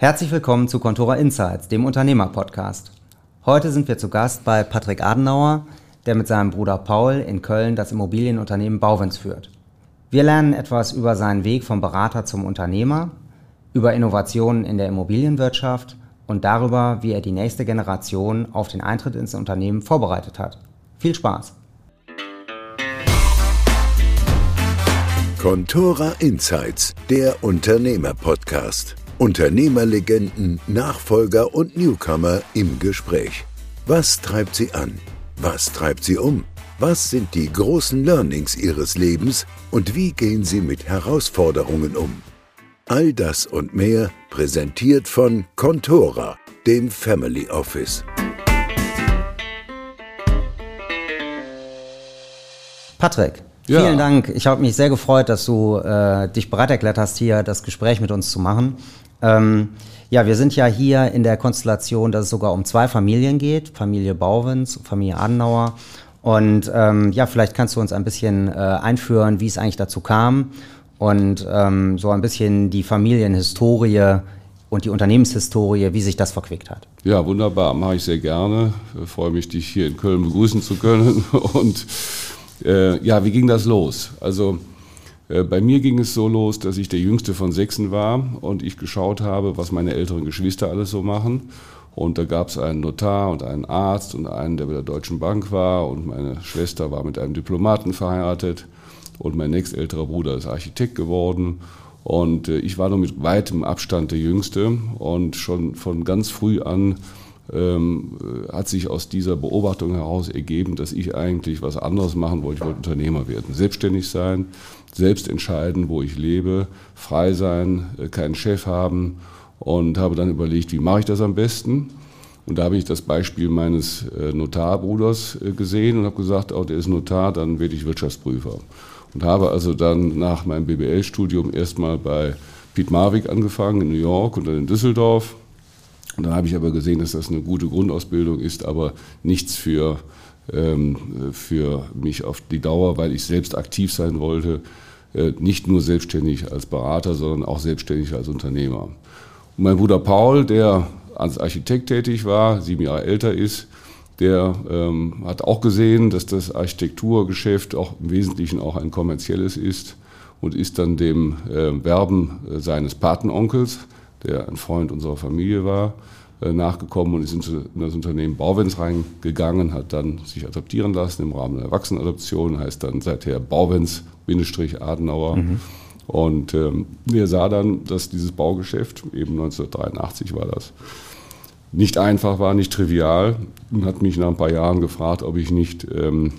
Herzlich willkommen zu Contora Insights, dem Unternehmer-Podcast. Heute sind wir zu Gast bei Patrick Adenauer, der mit seinem Bruder Paul in Köln das Immobilienunternehmen Bauwens führt. Wir lernen etwas über seinen Weg vom Berater zum Unternehmer, über Innovationen in der Immobilienwirtschaft und darüber, wie er die nächste Generation auf den Eintritt ins Unternehmen vorbereitet hat. Viel Spaß! Contora Insights, der Unternehmer-Podcast. Unternehmerlegenden, Nachfolger und Newcomer im Gespräch. Was treibt sie an? Was treibt sie um? Was sind die großen Learnings ihres Lebens und wie gehen sie mit Herausforderungen um? All das und mehr präsentiert von Contora, dem Family Office. Patrick, ja. vielen Dank. Ich habe mich sehr gefreut, dass du äh, dich bereit erklärt hast, hier das Gespräch mit uns zu machen. Ähm, ja, wir sind ja hier in der Konstellation, dass es sogar um zwei Familien geht, Familie Bauwens, Familie Adenauer. Und ähm, ja, vielleicht kannst du uns ein bisschen äh, einführen, wie es eigentlich dazu kam und ähm, so ein bisschen die Familienhistorie und die Unternehmenshistorie, wie sich das verquickt hat. Ja, wunderbar, mache ich sehr gerne. Ich freue mich, dich hier in Köln begrüßen zu können. Und äh, ja, wie ging das los? Also bei mir ging es so los, dass ich der jüngste von Sechsen war und ich geschaut habe, was meine älteren Geschwister alles so machen. Und da gab es einen Notar und einen Arzt und einen, der bei der Deutschen Bank war und meine Schwester war mit einem Diplomaten verheiratet und mein nächstälterer Bruder ist Architekt geworden. Und äh, ich war nur mit weitem Abstand der Jüngste und schon von ganz früh an ähm, äh, hat sich aus dieser Beobachtung heraus ergeben, dass ich eigentlich was anderes machen wollte. Ich wollte Unternehmer werden, selbstständig sein, selbst entscheiden, wo ich lebe, frei sein, äh, keinen Chef haben und habe dann überlegt, wie mache ich das am besten? Und da habe ich das Beispiel meines äh, Notarbruders gesehen und habe gesagt, oh, der ist Notar, dann werde ich Wirtschaftsprüfer. Und habe also dann nach meinem BBL-Studium erstmal bei Piet Marwick angefangen in New York und dann in Düsseldorf und dann habe ich aber gesehen, dass das eine gute Grundausbildung ist, aber nichts für, ähm, für mich auf die Dauer, weil ich selbst aktiv sein wollte, äh, nicht nur selbstständig als Berater, sondern auch selbstständig als Unternehmer. Und mein Bruder Paul, der als Architekt tätig war, sieben Jahre älter ist, der ähm, hat auch gesehen, dass das Architekturgeschäft auch im Wesentlichen auch ein kommerzielles ist und ist dann dem äh, Werben äh, seines Patenonkels der ein Freund unserer Familie war, äh, nachgekommen und ist in das Unternehmen Bauwens reingegangen, hat dann sich adoptieren lassen im Rahmen der Erwachsenenadoption, heißt dann seither Bauwens-Adenauer. Mhm. Und ähm, er sah dann, dass dieses Baugeschäft, eben 1983 war das, nicht einfach war, nicht trivial und hat mich nach ein paar Jahren gefragt, ob ich nicht ähm,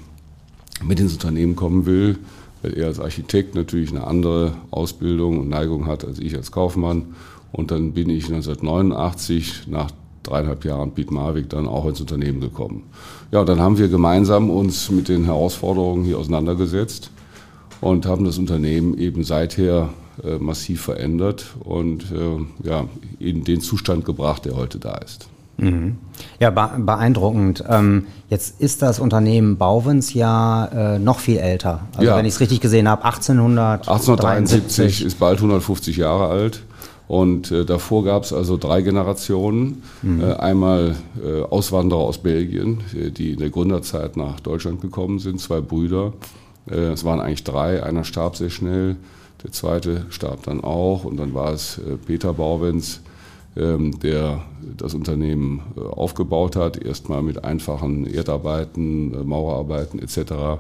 mit ins Unternehmen kommen will, weil er als Architekt natürlich eine andere Ausbildung und Neigung hat als ich als Kaufmann und dann bin ich 1989 nach dreieinhalb Jahren Piet Marwick dann auch ins Unternehmen gekommen. Ja, dann haben wir gemeinsam uns mit den Herausforderungen hier auseinandergesetzt und haben das Unternehmen eben seither äh, massiv verändert und äh, ja, in den Zustand gebracht, der heute da ist. Mhm. Ja, beeindruckend. Ähm, jetzt ist das Unternehmen Bauwens ja äh, noch viel älter. Also ja. wenn ich es richtig gesehen habe, 1800 1873 ist bald 150 Jahre alt. Und äh, davor gab es also drei Generationen. Mhm. Äh, einmal äh, Auswanderer aus Belgien, äh, die in der Gründerzeit nach Deutschland gekommen sind, zwei Brüder. Äh, es waren eigentlich drei, einer starb sehr schnell, der zweite starb dann auch. Und dann war es äh, Peter Bauwens, ähm, der das Unternehmen aufgebaut hat, erstmal mit einfachen Erdarbeiten, Maurerarbeiten etc., ein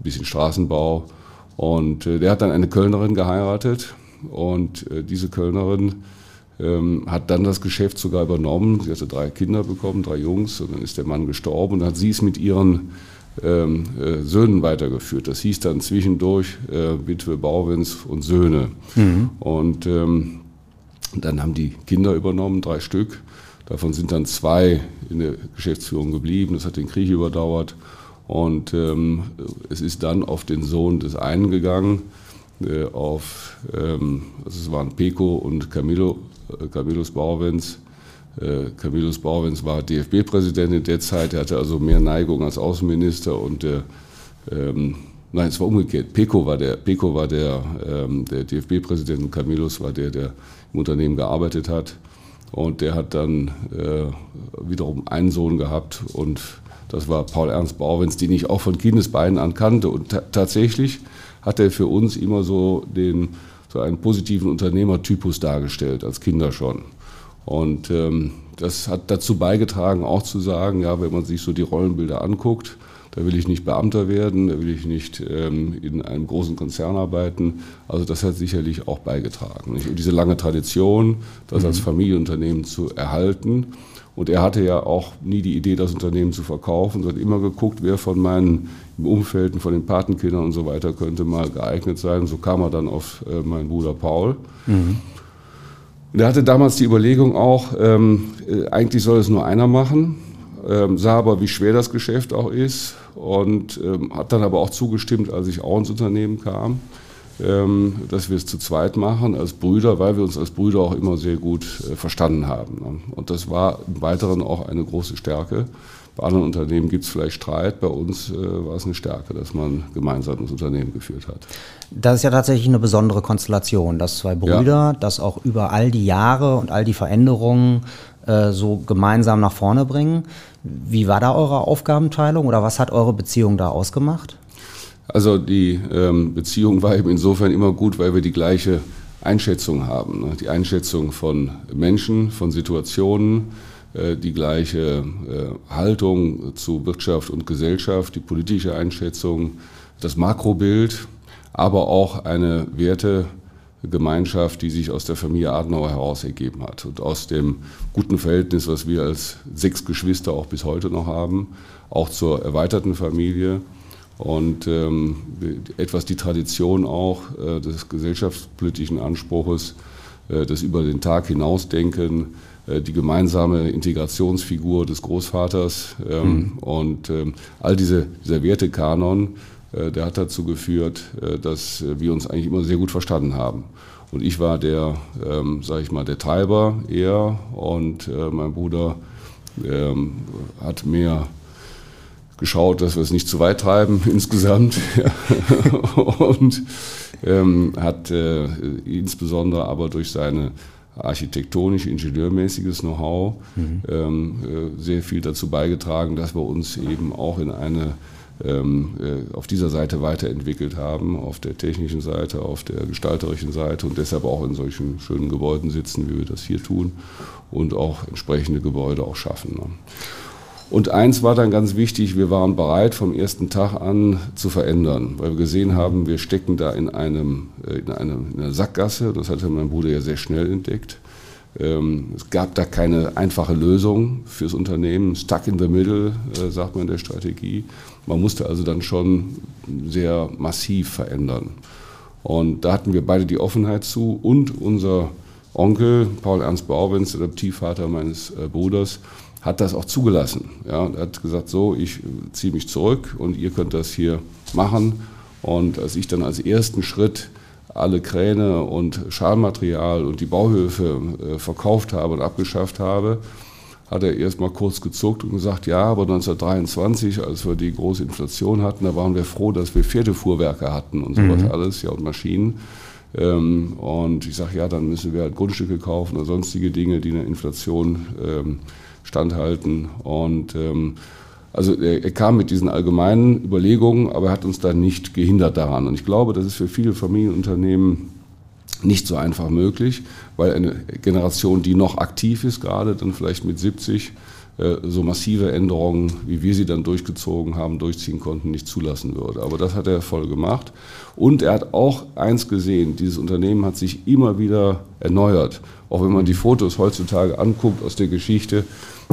bisschen Straßenbau. Und der hat dann eine Kölnerin geheiratet und äh, diese Kölnerin ähm, hat dann das Geschäft sogar übernommen. Sie hatte drei Kinder bekommen, drei Jungs, und dann ist der Mann gestorben und dann hat sie es mit ihren ähm, äh, Söhnen weitergeführt. Das hieß dann zwischendurch äh, Witwe Bauwens und Söhne. Mhm. Und ähm, dann haben die Kinder übernommen, drei Stück. Davon sind dann zwei in der Geschäftsführung geblieben. Das hat den Krieg überdauert. Und ähm, es ist dann auf den Sohn des einen gegangen äh, auf, ähm, also es waren Peco und Camilo, äh, Camillus Bauwens. Äh, Camillus Bauwens war DFB-Präsident in der Zeit, er hatte also mehr Neigung als Außenminister und der, ähm, nein, es war umgekehrt. Peco war der, Peco war der, ähm, der DFB-Präsident und Camillus war der, der im Unternehmen gearbeitet hat. Und der hat dann äh, wiederum einen Sohn gehabt und das war Paul Ernst Bauwens, den ich auch von Kindesbeinen an kannte. Und tatsächlich hat er für uns immer so, den, so einen positiven Unternehmertypus dargestellt, als Kinder schon. Und ähm, das hat dazu beigetragen, auch zu sagen, ja, wenn man sich so die Rollenbilder anguckt, da will ich nicht Beamter werden, da will ich nicht ähm, in einem großen Konzern arbeiten. Also das hat sicherlich auch beigetragen. Nicht? Und diese lange Tradition, das mhm. als Familienunternehmen zu erhalten. Und er hatte ja auch nie die Idee, das Unternehmen zu verkaufen, sondern immer geguckt, wer von meinen im Umfeld, von den Patenkindern und so weiter könnte mal geeignet sein. So kam er dann auf äh, meinen Bruder Paul. Mhm. Und er hatte damals die Überlegung auch, ähm, äh, eigentlich soll es nur einer machen ähm, sah aber, wie schwer das Geschäft auch ist und ähm, hat dann aber auch zugestimmt, als ich auch ins Unternehmen kam, dass wir es zu zweit machen als Brüder, weil wir uns als Brüder auch immer sehr gut äh, verstanden haben. Ne? Und das war im Weiteren auch eine große Stärke. Bei anderen Unternehmen gibt es vielleicht Streit, bei uns äh, war es eine Stärke, dass man gemeinsam das Unternehmen geführt hat. Das ist ja tatsächlich eine besondere Konstellation, dass zwei Brüder, ja. das auch über all die Jahre und all die Veränderungen äh, so gemeinsam nach vorne bringen. Wie war da eure Aufgabenteilung oder was hat eure Beziehung da ausgemacht? Also die ähm, Beziehung war eben insofern immer gut, weil wir die gleiche Einschätzung haben. Ne? Die Einschätzung von Menschen, von Situationen, äh, die gleiche äh, Haltung zu Wirtschaft und Gesellschaft, die politische Einschätzung, das Makrobild, aber auch eine Werte- Gemeinschaft, die sich aus der Familie Adenauer heraus ergeben hat und aus dem guten Verhältnis, was wir als sechs Geschwister auch bis heute noch haben, auch zur erweiterten Familie und ähm, etwas die Tradition auch äh, des gesellschaftspolitischen Anspruches, äh, das über den Tag hinausdenken, äh, die gemeinsame Integrationsfigur des Großvaters ähm, mhm. und ähm, all diese, dieser Wertekanon, äh, der hat dazu geführt, äh, dass wir uns eigentlich immer sehr gut verstanden haben. Und ich war der, ähm, sage ich mal, der Treiber eher und äh, mein Bruder ähm, hat mehr geschaut, dass wir es nicht zu weit treiben insgesamt und ähm, hat äh, insbesondere aber durch seine architektonisch, ingenieurmäßiges Know-how mhm. ähm, äh, sehr viel dazu beigetragen, dass wir uns eben auch in eine ähm, äh, auf dieser Seite weiterentwickelt haben, auf der technischen Seite, auf der gestalterischen Seite und deshalb auch in solchen schönen Gebäuden sitzen, wie wir das hier tun und auch entsprechende Gebäude auch schaffen. Ne? Und eins war dann ganz wichtig, wir waren bereit vom ersten Tag an zu verändern, weil wir gesehen haben, wir stecken da in, einem, äh, in, einem, in einer Sackgasse, das hatte mein Bruder ja sehr schnell entdeckt. Ähm, es gab da keine einfache Lösung fürs Unternehmen. Stuck in the middle, äh, sagt man in der Strategie. Man musste also dann schon sehr massiv verändern. Und da hatten wir beide die Offenheit zu und unser Onkel, Paul Ernst Bauwens, Adoptivvater meines äh, Bruders, hat das auch zugelassen. Ja, er hat gesagt, so, ich ziehe mich zurück und ihr könnt das hier machen. Und als ich dann als ersten Schritt alle Kräne und Schalmaterial und die Bauhöfe äh, verkauft habe und abgeschafft habe, hat er erst mal kurz gezuckt und gesagt, ja, aber 1923, als wir die große Inflation hatten, da waren wir froh, dass wir Pferdefuhrwerke hatten und sowas mhm. alles, ja, und Maschinen. Ähm, und ich sage, ja, dann müssen wir halt Grundstücke kaufen oder sonstige Dinge, die in der Inflation ähm, standhalten. Und ähm, also er, er, kam mit diesen allgemeinen Überlegungen, aber er hat uns da nicht gehindert daran. Und ich glaube, das ist für viele Familienunternehmen nicht so einfach möglich, weil eine Generation, die noch aktiv ist, gerade dann vielleicht mit 70, äh, so massive Änderungen, wie wir sie dann durchgezogen haben, durchziehen konnten, nicht zulassen würde. Aber das hat er voll gemacht. Und er hat auch eins gesehen, dieses Unternehmen hat sich immer wieder erneuert. Auch wenn man die Fotos heutzutage anguckt aus der Geschichte,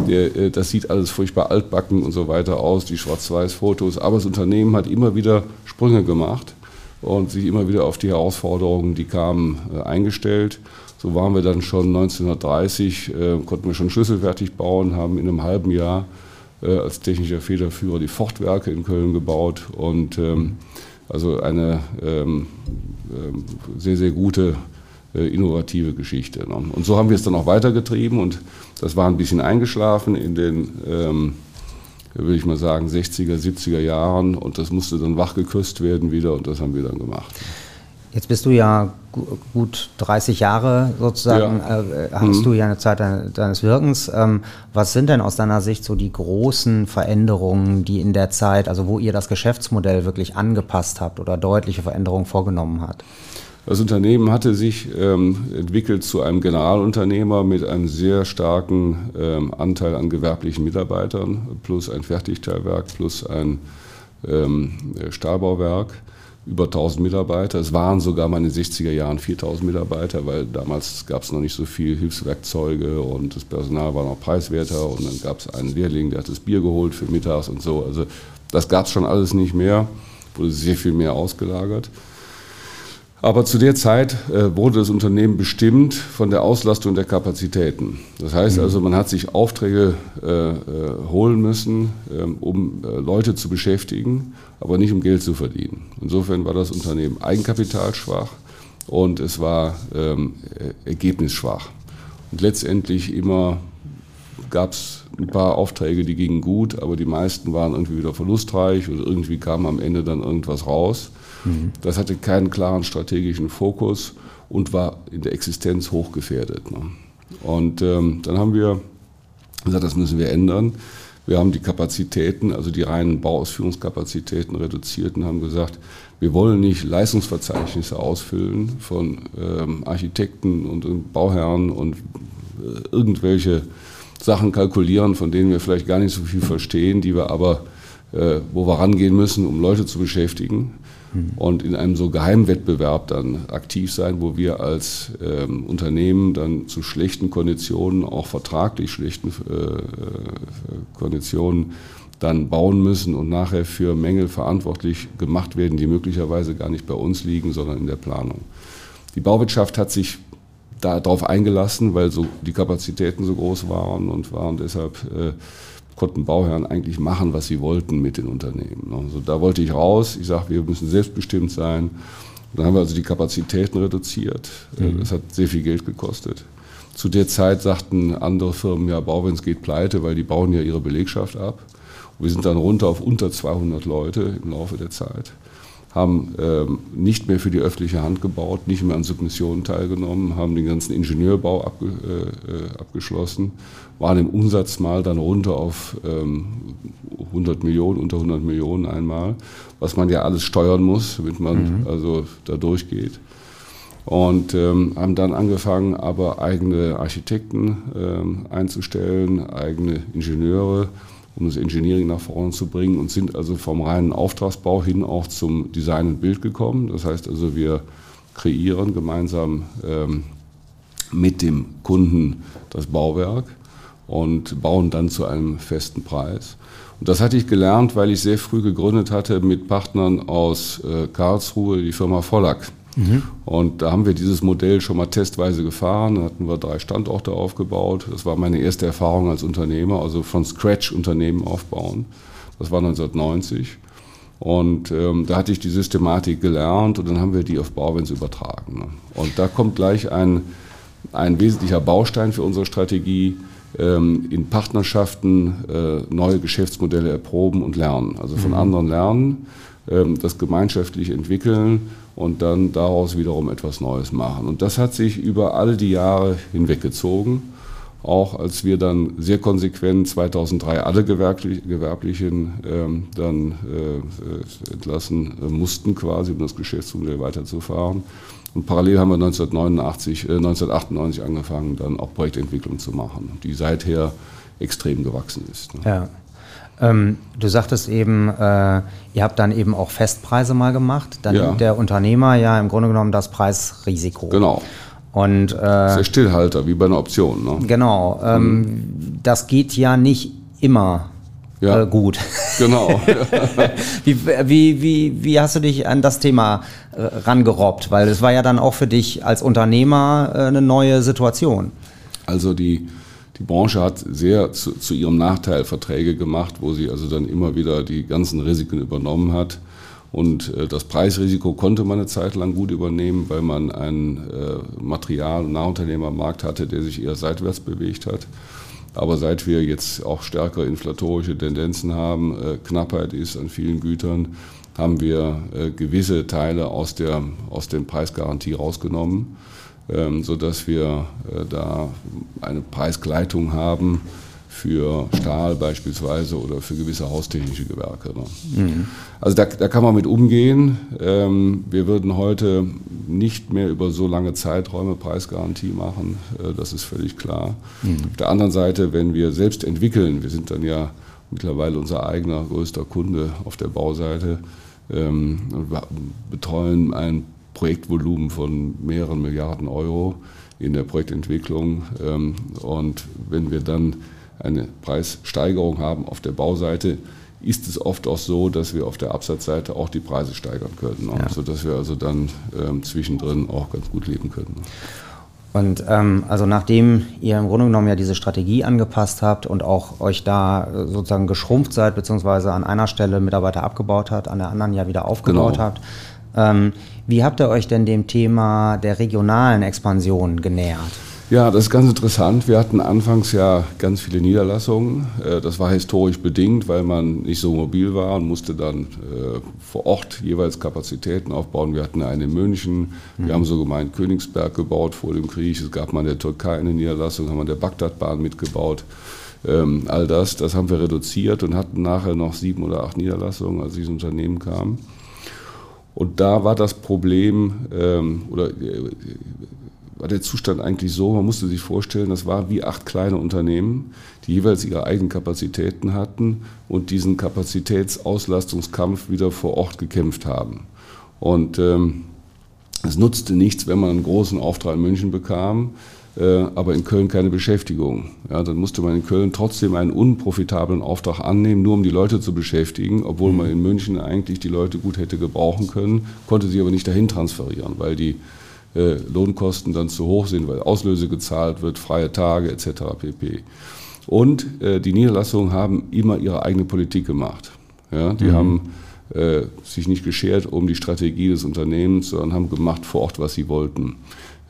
äh, das sieht alles furchtbar altbacken und so weiter aus, die Schwarz-Weiß-Fotos. Aber das Unternehmen hat immer wieder Sprünge gemacht und sich immer wieder auf die Herausforderungen, die kamen, äh, eingestellt. So waren wir dann schon 1930, äh, konnten wir schon Schlüssel fertig bauen, haben in einem halben Jahr äh, als technischer Federführer die Fortwerke in Köln gebaut und ähm, also eine ähm, ähm sehr, sehr gute innovative Geschichte. Ne? Und so haben wir es dann auch weitergetrieben und das war ein bisschen eingeschlafen in den, würde ich mal sagen, 60er, 70er Jahren und das musste dann wachgeküsst werden wieder und das haben wir dann gemacht. Jetzt bist du ja gut 30 Jahre sozusagen, ja. äh, hast mhm. du ja eine Zeit deines Wirkens. Ähm, was sind denn aus deiner Sicht so die großen Veränderungen, die in der Zeit, also wo ihr das Geschäftsmodell wirklich angepasst habt oder deutliche Veränderungen vorgenommen habt? Das Unternehmen hatte sich ähm, entwickelt zu einem Generalunternehmer mit einem sehr starken ähm, Anteil an gewerblichen Mitarbeitern, plus ein Fertigteilwerk, plus ein ähm, Stahlbauwerk über 1000 Mitarbeiter. Es waren sogar mal in den 60er Jahren 4000 Mitarbeiter, weil damals gab es noch nicht so viel Hilfswerkzeuge und das Personal war noch preiswerter und dann gab es einen Lehrling, der hat das Bier geholt für mittags und so. Also das gab es schon alles nicht mehr, wurde sehr viel mehr ausgelagert. Aber zu der Zeit äh, wurde das Unternehmen bestimmt von der Auslastung der Kapazitäten. Das heißt mhm. also, man hat sich Aufträge äh, äh, holen müssen, ähm, um Leute zu beschäftigen, aber nicht um Geld zu verdienen. Insofern war das Unternehmen eigenkapitalschwach und es war ähm, ergebnisschwach. Und letztendlich immer gab es ein paar Aufträge, die gingen gut, aber die meisten waren irgendwie wieder verlustreich und irgendwie kam am Ende dann irgendwas raus. Das hatte keinen klaren strategischen Fokus und war in der Existenz hochgefährdet. Ne? Und ähm, dann haben wir gesagt, das müssen wir ändern. Wir haben die Kapazitäten, also die reinen Bauausführungskapazitäten reduziert und haben gesagt, wir wollen nicht Leistungsverzeichnisse ausfüllen von ähm, Architekten und Bauherren und äh, irgendwelche Sachen kalkulieren, von denen wir vielleicht gar nicht so viel verstehen, die wir aber, äh, wo wir rangehen müssen, um Leute zu beschäftigen und in einem so Geheimwettbewerb dann aktiv sein, wo wir als ähm, Unternehmen dann zu schlechten Konditionen, auch vertraglich schlechten äh, äh, Konditionen, dann bauen müssen und nachher für Mängel verantwortlich gemacht werden, die möglicherweise gar nicht bei uns liegen, sondern in der Planung. Die Bauwirtschaft hat sich darauf eingelassen, weil so die Kapazitäten so groß waren und waren deshalb äh, konnten Bauherren eigentlich machen, was sie wollten mit den Unternehmen. Also da wollte ich raus. Ich sage, wir müssen selbstbestimmt sein. Dann haben wir also die Kapazitäten reduziert. Äh, mhm. Das hat sehr viel Geld gekostet. Zu der Zeit sagten andere Firmen, ja, Bauwens geht pleite, weil die bauen ja ihre Belegschaft ab. Und wir sind dann runter auf unter 200 Leute im Laufe der Zeit haben ähm, nicht mehr für die öffentliche Hand gebaut, nicht mehr an Submissionen teilgenommen, haben den ganzen Ingenieurbau abge, äh, äh abgeschlossen, waren im Umsatz mal dann runter auf ähm, 100 Millionen, unter 100 Millionen einmal, was man ja alles steuern muss, damit man mhm. also da durchgeht. Und ähm, haben dann angefangen, aber eigene Architekten ähm, einzustellen, eigene Ingenieure, um das Engineering nach vorne zu bringen und sind also vom reinen Auftragsbau hin auch zum Design und Bild gekommen. Das heißt also, wir kreieren gemeinsam ähm, mit dem Kunden das Bauwerk und bauen dann zu einem festen Preis. Und das hatte ich gelernt, weil ich sehr früh gegründet hatte mit Partnern aus äh, Karlsruhe, die Firma Vollack. Mhm. Und da haben wir dieses Modell schon mal testweise gefahren. Da hatten wir drei Standorte aufgebaut. Das war meine erste Erfahrung als Unternehmer, also von Scratch Unternehmen aufbauen. Das war 1990. Und ähm, da hatte ich die Systematik gelernt und dann haben wir die auf Bauwens übertragen. Ne? Und da kommt gleich ein, ein wesentlicher Baustein für unsere Strategie, in Partnerschaften äh, neue Geschäftsmodelle erproben und lernen. Also von mhm. anderen lernen, ähm, das gemeinschaftlich entwickeln und dann daraus wiederum etwas Neues machen. Und das hat sich über all die Jahre hinweggezogen. Auch als wir dann sehr konsequent 2003 alle Gewerblich Gewerblichen ähm, dann äh, entlassen äh, mussten, quasi, um das Geschäftsmodell weiterzufahren. Und parallel haben wir 1989, äh, 1998 angefangen, dann auch Projektentwicklung zu machen, die seither extrem gewachsen ist. Ne? Ja. Ähm, du sagtest eben, äh, ihr habt dann eben auch Festpreise mal gemacht. Dann ja. nimmt der Unternehmer ja im Grunde genommen das Preisrisiko. Genau. Und, äh, das ist der Stillhalter, wie bei einer Option. Ne? Genau. Ähm, mhm. Das geht ja nicht immer ja. Äh, gut. Genau. wie, wie, wie, wie hast du dich an das Thema äh, rangerobbt? Weil es war ja dann auch für dich als Unternehmer äh, eine neue Situation. Also die, die Branche hat sehr zu, zu, ihrem Nachteil Verträge gemacht, wo sie also dann immer wieder die ganzen Risiken übernommen hat. Und äh, das Preisrisiko konnte man eine Zeit lang gut übernehmen, weil man einen äh, Material- und Nahunternehmermarkt hatte, der sich eher seitwärts bewegt hat. Aber seit wir jetzt auch stärkere inflatorische Tendenzen haben, äh, Knappheit ist an vielen Gütern, haben wir äh, gewisse Teile aus der aus dem Preisgarantie rausgenommen, ähm, so dass wir äh, da eine Preisgleitung haben für Stahl beispielsweise oder für gewisse haustechnische Gewerke. Ne? Mhm. Also da, da, kann man mit umgehen. Ähm, wir würden heute nicht mehr über so lange Zeiträume Preisgarantie machen, äh, das ist völlig klar. Mhm. Auf der anderen Seite, wenn wir selbst entwickeln, wir sind dann ja mittlerweile unser eigener größter Kunde auf der Bauseite, ähm, betreuen ein Projektvolumen von mehreren Milliarden Euro in der Projektentwicklung. Ähm, und wenn wir dann eine Preissteigerung haben auf der Bauseite, ist es oft auch so, dass wir auf der Absatzseite auch die Preise steigern können, ne? ja. sodass wir also dann ähm, zwischendrin auch ganz gut leben können. Und ähm, also nachdem ihr im Grunde genommen ja diese Strategie angepasst habt und auch euch da äh, sozusagen geschrumpft seid, beziehungsweise an einer Stelle Mitarbeiter abgebaut habt, an der anderen ja wieder aufgebaut genau. habt, ähm, wie habt ihr euch denn dem Thema der regionalen Expansion genähert? Ja, das ist ganz interessant. Wir hatten anfangs ja ganz viele Niederlassungen. Äh, das war historisch bedingt, weil man nicht so mobil war und musste dann äh, vor Ort jeweils Kapazitäten aufbauen. Wir hatten eine in München, wir mhm. haben so gemeint Königsberg gebaut vor dem Krieg. Es gab mal in der Türkei eine Niederlassung, haben wir der Bagdadbahn mitgebaut. Ähm, all das, das haben wir reduziert und hatten nachher noch sieben oder acht Niederlassungen, als dieses Unternehmen kam. Und da war das Problem, ähm, oder äh, war der Zustand eigentlich so, man musste sich vorstellen, das war wie acht kleine Unternehmen, die jeweils ihre eigenen Kapazitäten hatten und diesen Kapazitätsauslastungskampf wieder vor Ort gekämpft haben. Und ähm, es nutzte nichts, wenn man einen großen Auftrag in München bekam, äh, aber in Köln keine Beschäftigung. Ja, dann musste man in Köln trotzdem einen unprofitablen Auftrag annehmen, nur um die Leute zu beschäftigen, obwohl man in München eigentlich die Leute gut hätte gebrauchen können, konnte sie aber nicht dahin transferieren, weil die äh, Lohnkosten dann zu hoch sind, weil Auslöse gezahlt wird, freie Tage etc. pp. Und äh, die Niederlassungen haben immer ihre eigene Politik gemacht. Ja, die mhm. haben äh, sich nicht geschert um die Strategie des Unternehmens, sondern haben gemacht vor Ort, was sie wollten.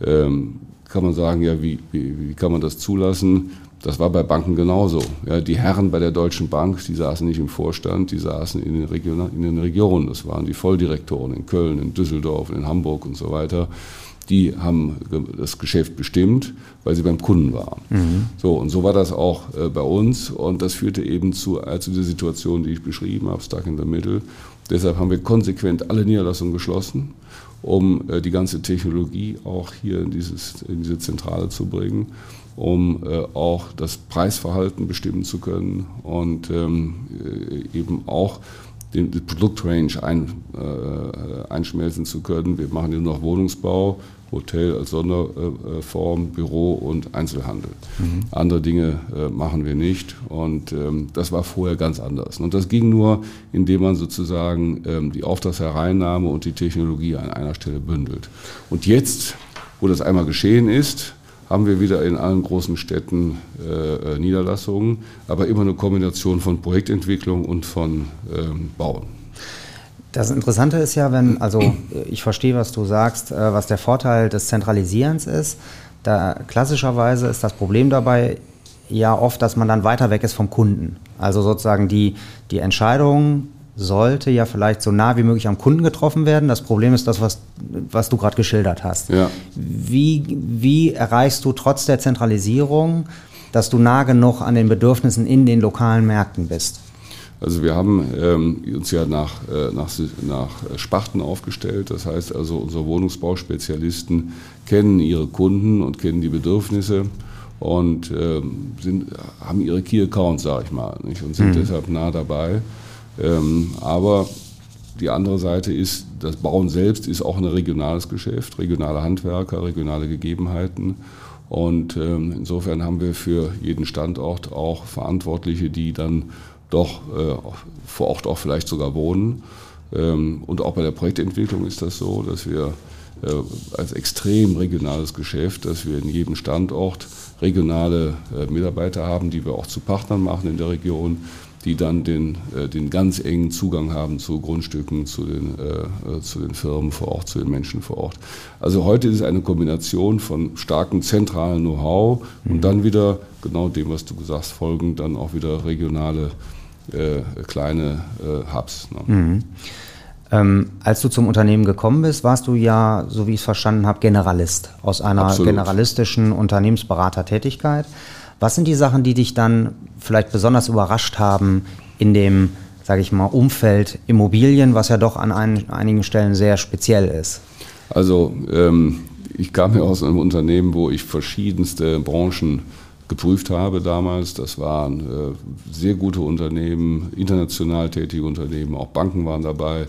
Ähm, kann man sagen, ja, wie, wie, wie kann man das zulassen? Das war bei Banken genauso. Ja, die Herren bei der Deutschen Bank, die saßen nicht im Vorstand, die saßen in den, Region, in den Regionen. Das waren die Volldirektoren in Köln, in Düsseldorf, in Hamburg und so weiter die haben das Geschäft bestimmt, weil sie beim Kunden waren. Mhm. So, und so war das auch äh, bei uns und das führte eben zu, äh, zu der Situation, die ich beschrieben habe, stuck in the middle. Deshalb haben wir konsequent alle Niederlassungen geschlossen, um äh, die ganze Technologie auch hier in, dieses, in diese Zentrale zu bringen, um äh, auch das Preisverhalten bestimmen zu können und ähm, äh, eben auch den, die Produktrange ein, äh, einschmelzen zu können. Wir machen nur noch Wohnungsbau, Hotel als Sonderform, Büro und Einzelhandel. Mhm. Andere Dinge äh, machen wir nicht und ähm, das war vorher ganz anders. Und das ging nur, indem man sozusagen ähm, die Auftragshereinnahme und die Technologie an einer Stelle bündelt. Und jetzt, wo das einmal geschehen ist, haben wir wieder in allen großen Städten äh, äh, Niederlassungen, aber immer eine Kombination von Projektentwicklung und von ähm, Bauen. Das Interessante ist ja, wenn, also ich verstehe, was du sagst, äh, was der Vorteil des Zentralisierens ist. Da klassischerweise ist das Problem dabei ja oft, dass man dann weiter weg ist vom Kunden. Also sozusagen die, die Entscheidung sollte ja vielleicht so nah wie möglich am Kunden getroffen werden. Das Problem ist das, was, was du gerade geschildert hast. Ja. Wie, wie erreichst du trotz der Zentralisierung, dass du nah genug an den Bedürfnissen in den lokalen Märkten bist? Also wir haben ähm, uns ja nach, äh, nach, nach Sparten aufgestellt. Das heißt also, unsere Wohnungsbauspezialisten kennen ihre Kunden und kennen die Bedürfnisse und ähm, sind, haben ihre Key Accounts, sage ich mal, nicht? und sind mhm. deshalb nah dabei. Ähm, aber die andere Seite ist, das Bauen selbst ist auch ein regionales Geschäft, regionale Handwerker, regionale Gegebenheiten. Und ähm, insofern haben wir für jeden Standort auch Verantwortliche, die dann doch äh, vor Ort auch vielleicht sogar wohnen. Ähm, und auch bei der Projektentwicklung ist das so, dass wir äh, als extrem regionales Geschäft, dass wir in jedem Standort regionale äh, Mitarbeiter haben, die wir auch zu Partnern machen in der Region, die dann den, äh, den ganz engen Zugang haben zu Grundstücken, zu den, äh, äh, zu den Firmen vor Ort, zu den Menschen vor Ort. Also heute ist es eine Kombination von starkem zentralen Know-how mhm. und dann wieder genau dem, was du gesagt hast, folgen dann auch wieder regionale äh, kleine äh, Hubs. Ne? Mhm. Ähm, als du zum Unternehmen gekommen bist, warst du ja, so wie ich es verstanden habe, Generalist aus einer Absolut. generalistischen Unternehmensberatertätigkeit. Was sind die Sachen, die dich dann vielleicht besonders überrascht haben in dem, sage ich mal, Umfeld Immobilien, was ja doch an ein, einigen Stellen sehr speziell ist? Also ähm, ich kam ja aus einem Unternehmen, wo ich verschiedenste Branchen geprüft habe damals. Das waren äh, sehr gute Unternehmen, international tätige Unternehmen, auch Banken waren dabei.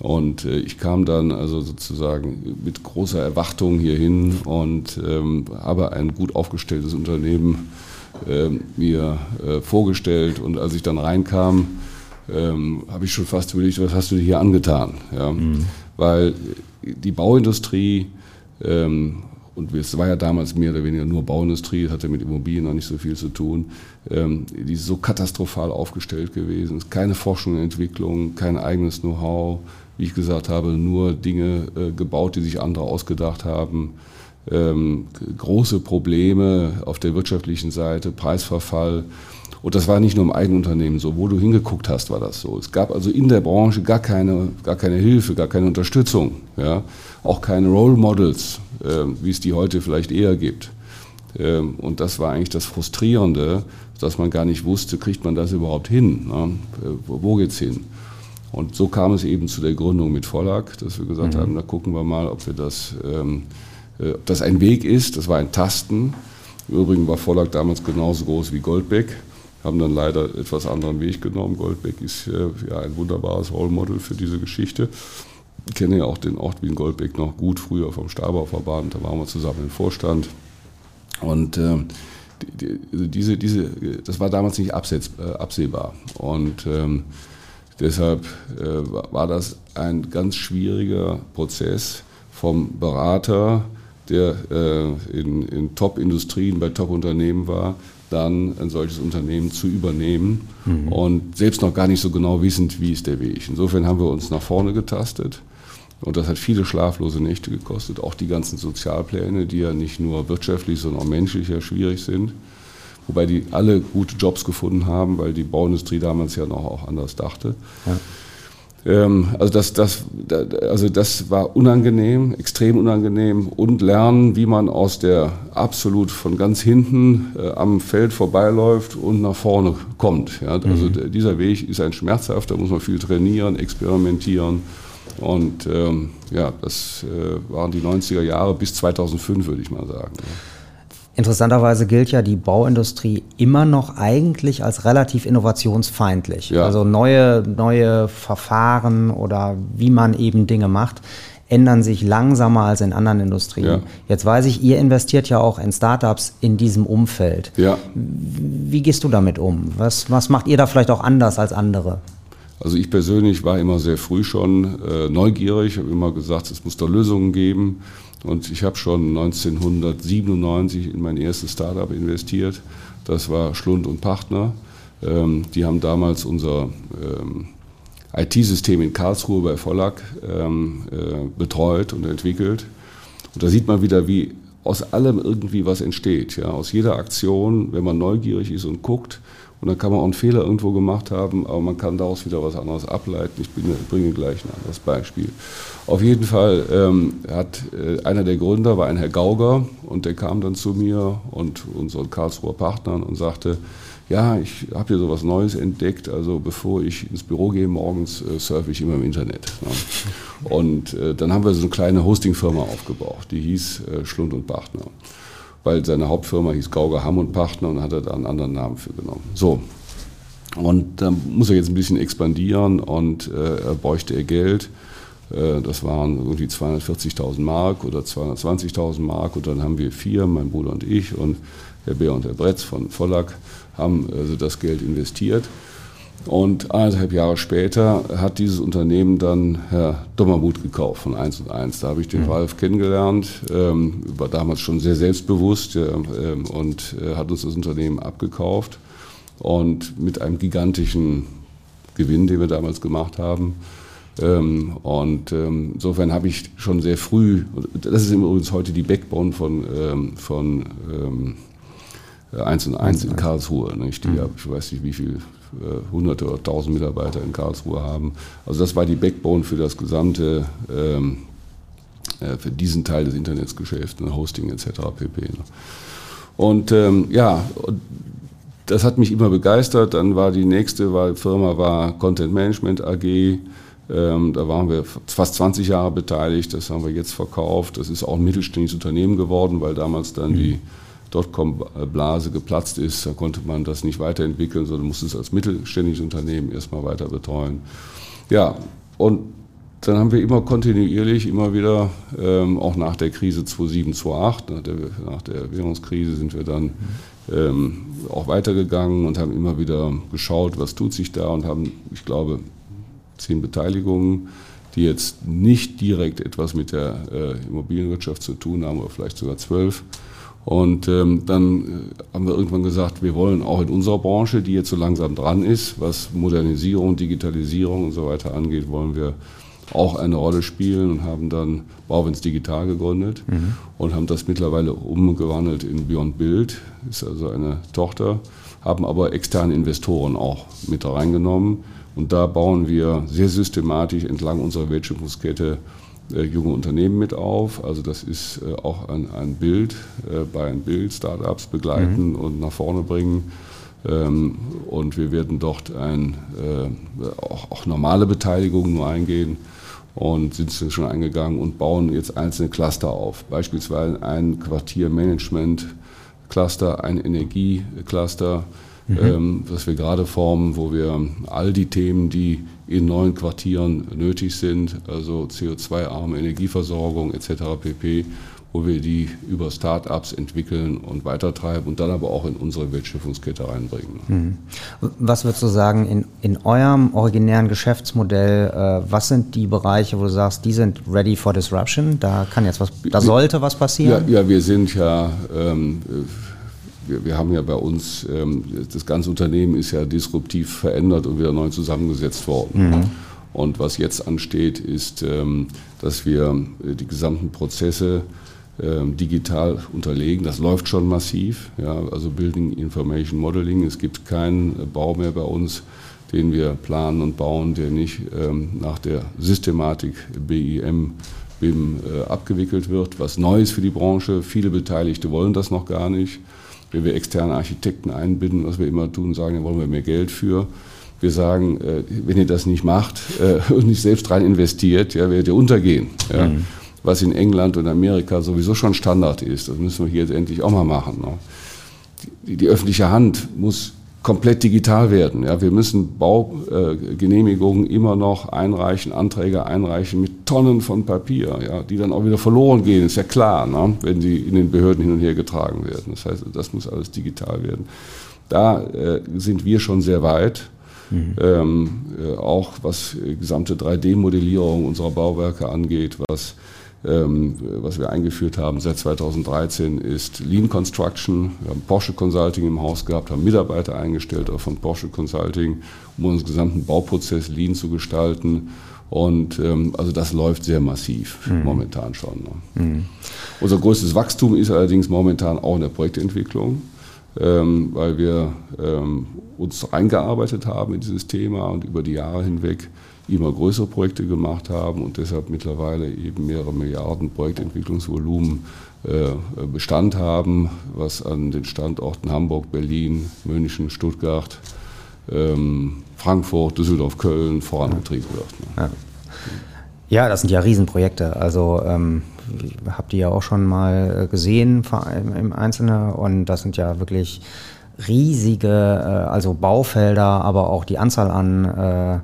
Und äh, ich kam dann also sozusagen mit großer Erwartung hierhin und ähm, habe ein gut aufgestelltes Unternehmen äh, mir äh, vorgestellt. Und als ich dann reinkam, ähm, habe ich schon fast überlegt, was hast du dir hier angetan? Ja? Mhm. Weil die Bauindustrie ähm, und es war ja damals mehr oder weniger nur Bauindustrie, hatte mit Immobilien noch nicht so viel zu tun, ähm, die ist so katastrophal aufgestellt gewesen. Keine Forschung und Entwicklung, kein eigenes Know-how, wie ich gesagt habe, nur Dinge äh, gebaut, die sich andere ausgedacht haben. Ähm, große Probleme auf der wirtschaftlichen Seite, Preisverfall. Und das war nicht nur im Eigenunternehmen so. Wo du hingeguckt hast, war das so. Es gab also in der Branche gar keine, gar keine Hilfe, gar keine Unterstützung. Ja? Auch keine Role Models, äh, wie es die heute vielleicht eher gibt. Ähm, und das war eigentlich das Frustrierende, dass man gar nicht wusste, kriegt man das überhaupt hin? Ne? Äh, wo geht's hin? Und so kam es eben zu der Gründung mit Vollack, dass wir gesagt mhm. haben, da gucken wir mal, ob wir das, ähm, äh, ob das ein Weg ist. Das war ein Tasten. Im Übrigen war Vollack damals genauso groß wie Goldbeck, haben dann leider etwas anderen Weg genommen. Goldbeck ist äh, ja ein wunderbares Role Model für diese Geschichte. Ich kenne ja auch den Ort Wien Goldbeck noch gut, früher vom Stabauverband, da waren wir zusammen im Vorstand. Und äh, die, die, diese, diese, das war damals nicht absehbar. Äh, absehbar. Und ähm, Deshalb äh, war das ein ganz schwieriger Prozess vom Berater, der äh, in, in Top-Industrien bei Top-Unternehmen war, dann ein solches Unternehmen zu übernehmen mhm. und selbst noch gar nicht so genau wissend, wie ist der Weg. Insofern haben wir uns nach vorne getastet und das hat viele schlaflose Nächte gekostet, auch die ganzen Sozialpläne, die ja nicht nur wirtschaftlich, sondern auch menschlich ja schwierig sind wobei die alle gute Jobs gefunden haben, weil die Bauindustrie damals ja noch auch anders dachte. Ja. Ähm, also, das, das, also das war unangenehm, extrem unangenehm und lernen, wie man aus der absolut von ganz hinten äh, am Feld vorbeiläuft und nach vorne kommt. Ja? Also mhm. dieser Weg ist ein schmerzhafter, muss man viel trainieren, experimentieren. Und ähm, ja, das äh, waren die 90er Jahre bis 2005, würde ich mal sagen. Ja. Interessanterweise gilt ja die Bauindustrie immer noch eigentlich als relativ innovationsfeindlich. Ja. Also neue, neue Verfahren oder wie man eben Dinge macht, ändern sich langsamer als in anderen Industrien. Ja. Jetzt weiß ich, ihr investiert ja auch in Startups in diesem Umfeld. Ja. Wie gehst du damit um? Was, was macht ihr da vielleicht auch anders als andere? Also ich persönlich war immer sehr früh schon äh, neugierig, habe immer gesagt, es muss da Lösungen geben. Und ich habe schon 1997 in mein erstes Startup investiert. Das war Schlund und Partner. Ähm, die haben damals unser ähm, IT-System in Karlsruhe bei Vollack ähm, äh, betreut und entwickelt. Und da sieht man wieder, wie aus allem irgendwie was entsteht. Ja? Aus jeder Aktion, wenn man neugierig ist und guckt, und dann kann man auch einen Fehler irgendwo gemacht haben, aber man kann daraus wieder was anderes ableiten. Ich bringe gleich ein anderes Beispiel. Auf jeden Fall ähm, hat äh, einer der Gründer war ein Herr Gauger und der kam dann zu mir und unseren Karlsruher Partnern und sagte, ja, ich habe hier so was Neues entdeckt, also bevor ich ins Büro gehe morgens, äh, surfe ich immer im Internet. Ne? Und äh, dann haben wir so eine kleine Hostingfirma aufgebaut, die hieß äh, Schlund und Partner weil seine Hauptfirma hieß Gauger Hamm und Partner und hat er da einen anderen Namen für genommen. So. Und dann muss er jetzt ein bisschen expandieren und äh, bräuchte er Geld. Äh, das waren irgendwie 240.000 Mark oder 220.000 Mark und dann haben wir vier, mein Bruder und ich und Herr Bär und Herr Bretz von Vollack haben also das Geld investiert. Und eineinhalb Jahre später hat dieses Unternehmen dann Herr Dommermuth gekauft von 1 und 1. Da habe ich den mhm. Ralf kennengelernt, ähm, war damals schon sehr selbstbewusst äh, ähm, und äh, hat uns das Unternehmen abgekauft. Und mit einem gigantischen Gewinn, den wir damals gemacht haben. Ähm, und ähm, insofern habe ich schon sehr früh, das ist übrigens heute die Backbone von, ähm, von ähm, 1 und 1 in Karlsruhe, nicht? die mhm. ich weiß nicht wie viel, hunderte oder tausend Mitarbeiter in Karlsruhe haben. Also das war die Backbone für das gesamte, ähm, äh, für diesen Teil des Internetsgeschäfts, ne, Hosting etc. pp. Ne? Und ähm, ja, das hat mich immer begeistert. Dann war die nächste war, Firma war Content Management AG. Ähm, da waren wir fast 20 Jahre beteiligt. Das haben wir jetzt verkauft. Das ist auch ein mittelständisches Unternehmen geworden, weil damals dann mhm. die Dotcom-Blase geplatzt ist. Da konnte man das nicht weiterentwickeln, sondern musste es als mittelständisches Unternehmen erstmal weiter betreuen. Ja, und dann haben wir immer kontinuierlich, immer wieder, ähm, auch nach der Krise 2007, 2008, nach der, nach der Währungskrise sind wir dann ähm, auch weitergegangen und haben immer wieder geschaut, was tut sich da und haben, ich glaube, zehn Beteiligungen, die jetzt nicht direkt etwas mit der äh, Immobilienwirtschaft zu tun haben, oder vielleicht sogar zwölf. Und ähm, dann äh, haben wir irgendwann gesagt, wir wollen auch in unserer Branche, die jetzt so langsam dran ist, was Modernisierung, Digitalisierung und so weiter angeht, wollen wir auch eine Rolle spielen und haben dann Bauwens Digital gegründet mhm. und haben das mittlerweile umgewandelt in Beyond Build, ist also eine Tochter, haben aber externe Investoren auch mit reingenommen und da bauen wir sehr systematisch entlang unserer Wertschöpfungskette äh, junge Unternehmen mit auf. Also das ist äh, auch ein, ein Bild, äh, bei ein Bild Startups begleiten mhm. und nach vorne bringen. Ähm, und wir werden dort ein, äh, auch, auch, normale Beteiligungen nur eingehen und sind schon eingegangen und bauen jetzt einzelne Cluster auf. Beispielsweise ein Quartiermanagement-Cluster, ein Energiecluster, mhm. ähm, was wir gerade formen, wo wir all die Themen, die in neuen Quartieren nötig sind, also CO2-arme Energieversorgung etc. pp., wo wir die über Start-ups entwickeln und weitertreiben und dann aber auch in unsere Wertschöpfungskette reinbringen. Mhm. Was würdest du sagen, in, in eurem originären Geschäftsmodell, äh, was sind die Bereiche, wo du sagst, die sind ready for disruption? Da kann jetzt was, da sollte was passieren? Ja, ja wir sind ja, ähm, wir, wir, haben ja bei uns, ähm, das ganze Unternehmen ist ja disruptiv verändert und wieder neu zusammengesetzt worden. Mhm. Und was jetzt ansteht, ist, ähm, dass wir äh, die gesamten Prozesse ähm, digital unterlegen. Das läuft schon massiv. Ja, also Building Information Modeling. Es gibt keinen Bau mehr bei uns, den wir planen und bauen, der nicht ähm, nach der Systematik BIM BIM äh, abgewickelt wird. Was Neues für die Branche. Viele Beteiligte wollen das noch gar nicht. Wenn wir externe Architekten einbinden, was wir immer tun, sagen, da wollen wir mehr Geld für. Wir sagen, äh, wenn ihr das nicht macht äh, und nicht selbst rein investiert, ja, werdet ihr untergehen. Ja. Mhm was in England und Amerika sowieso schon Standard ist. Das müssen wir hier jetzt endlich auch mal machen. Ne? Die, die, öffentliche Hand muss komplett digital werden. Ja? Wir müssen Baugenehmigungen äh, immer noch einreichen, Anträge einreichen mit Tonnen von Papier, ja? die dann auch wieder verloren gehen, ist ja klar, ne? wenn sie in den Behörden hin und her getragen werden. Das heißt, das muss alles digital werden. Da äh, sind wir schon sehr weit. Mhm. Ähm, äh, auch was gesamte 3D-Modellierung unserer Bauwerke angeht, was was wir eingeführt haben seit 2013, ist Lean Construction. Wir haben Porsche Consulting im Haus gehabt, haben Mitarbeiter eingestellt von Porsche Consulting, um unseren gesamten Bauprozess Lean zu gestalten. Und ähm, also das läuft sehr massiv mhm. momentan schon. Ne? Mhm. Unser größtes Wachstum ist allerdings momentan auch in der Projektentwicklung, ähm, weil wir ähm, uns eingearbeitet haben in dieses Thema und über die Jahre hinweg immer größere Projekte gemacht haben und deshalb mittlerweile eben mehrere Milliarden Projektentwicklungsvolumen äh, Bestand haben, was an den Standorten Hamburg, Berlin, München, Stuttgart, ähm, Frankfurt, Düsseldorf, Köln vorangetrieben wird. Ne? Ja. das sind ja Riesenprojekte. Also ähm, habt ihr ja auch schon mal gesehen im Einzelnen und das sind ja wirklich riesige, äh, also Baufelder, aber auch die Anzahl an äh,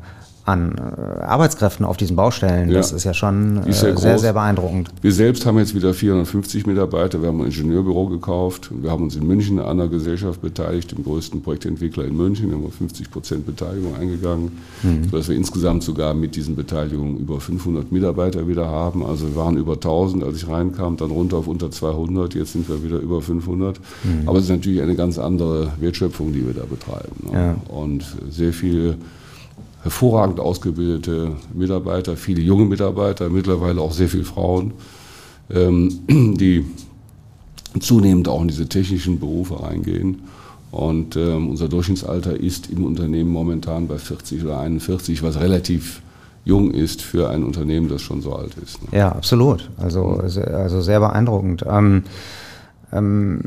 an äh, Arbeitskräften auf diesen Baustellen. Ja. Das ist ja schon äh, sehr, sehr, sehr, beeindruckend. Wir selbst haben jetzt wieder 450 Mitarbeiter. Wir haben ein Ingenieurbüro gekauft. Wir haben uns in München an einer Gesellschaft beteiligt, dem größten Projektentwickler in München. Wir haben 50 Prozent Beteiligung eingegangen, mhm. sodass wir insgesamt sogar mit diesen Beteiligungen über 500 Mitarbeiter wieder haben. Also wir waren über 1000, als ich reinkam, dann runter auf unter 200. Jetzt sind wir wieder über 500. Mhm. Aber es ist natürlich eine ganz andere Wertschöpfung, die wir da betreiben. Ne? Ja. Und sehr viel hervorragend ausgebildete Mitarbeiter, viele junge Mitarbeiter, mittlerweile auch sehr viele Frauen, ähm, die zunehmend auch in diese technischen Berufe reingehen. Und ähm, unser Durchschnittsalter ist im Unternehmen momentan bei 40 oder 41, was relativ jung ist für ein Unternehmen, das schon so alt ist. Ne? Ja, absolut. Also, also sehr beeindruckend. Ähm, ähm,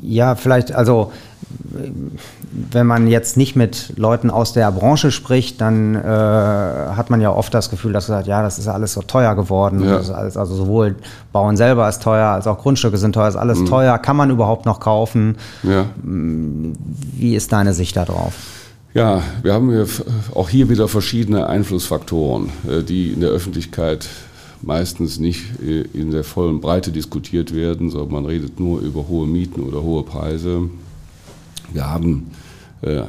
ja, vielleicht, also wenn man jetzt nicht mit Leuten aus der Branche spricht, dann äh, hat man ja oft das Gefühl, dass gesagt, ja, das ist alles so teuer geworden. Ja. Alles, also sowohl Bauen selber ist teuer, als auch Grundstücke sind teuer, ist alles mhm. teuer. Kann man überhaupt noch kaufen? Ja. Wie ist deine Sicht darauf? Ja, wir haben hier auch hier wieder verschiedene Einflussfaktoren, äh, die in der Öffentlichkeit meistens nicht äh, in der vollen Breite diskutiert werden, sondern man redet nur über hohe Mieten oder hohe Preise. Wir haben äh,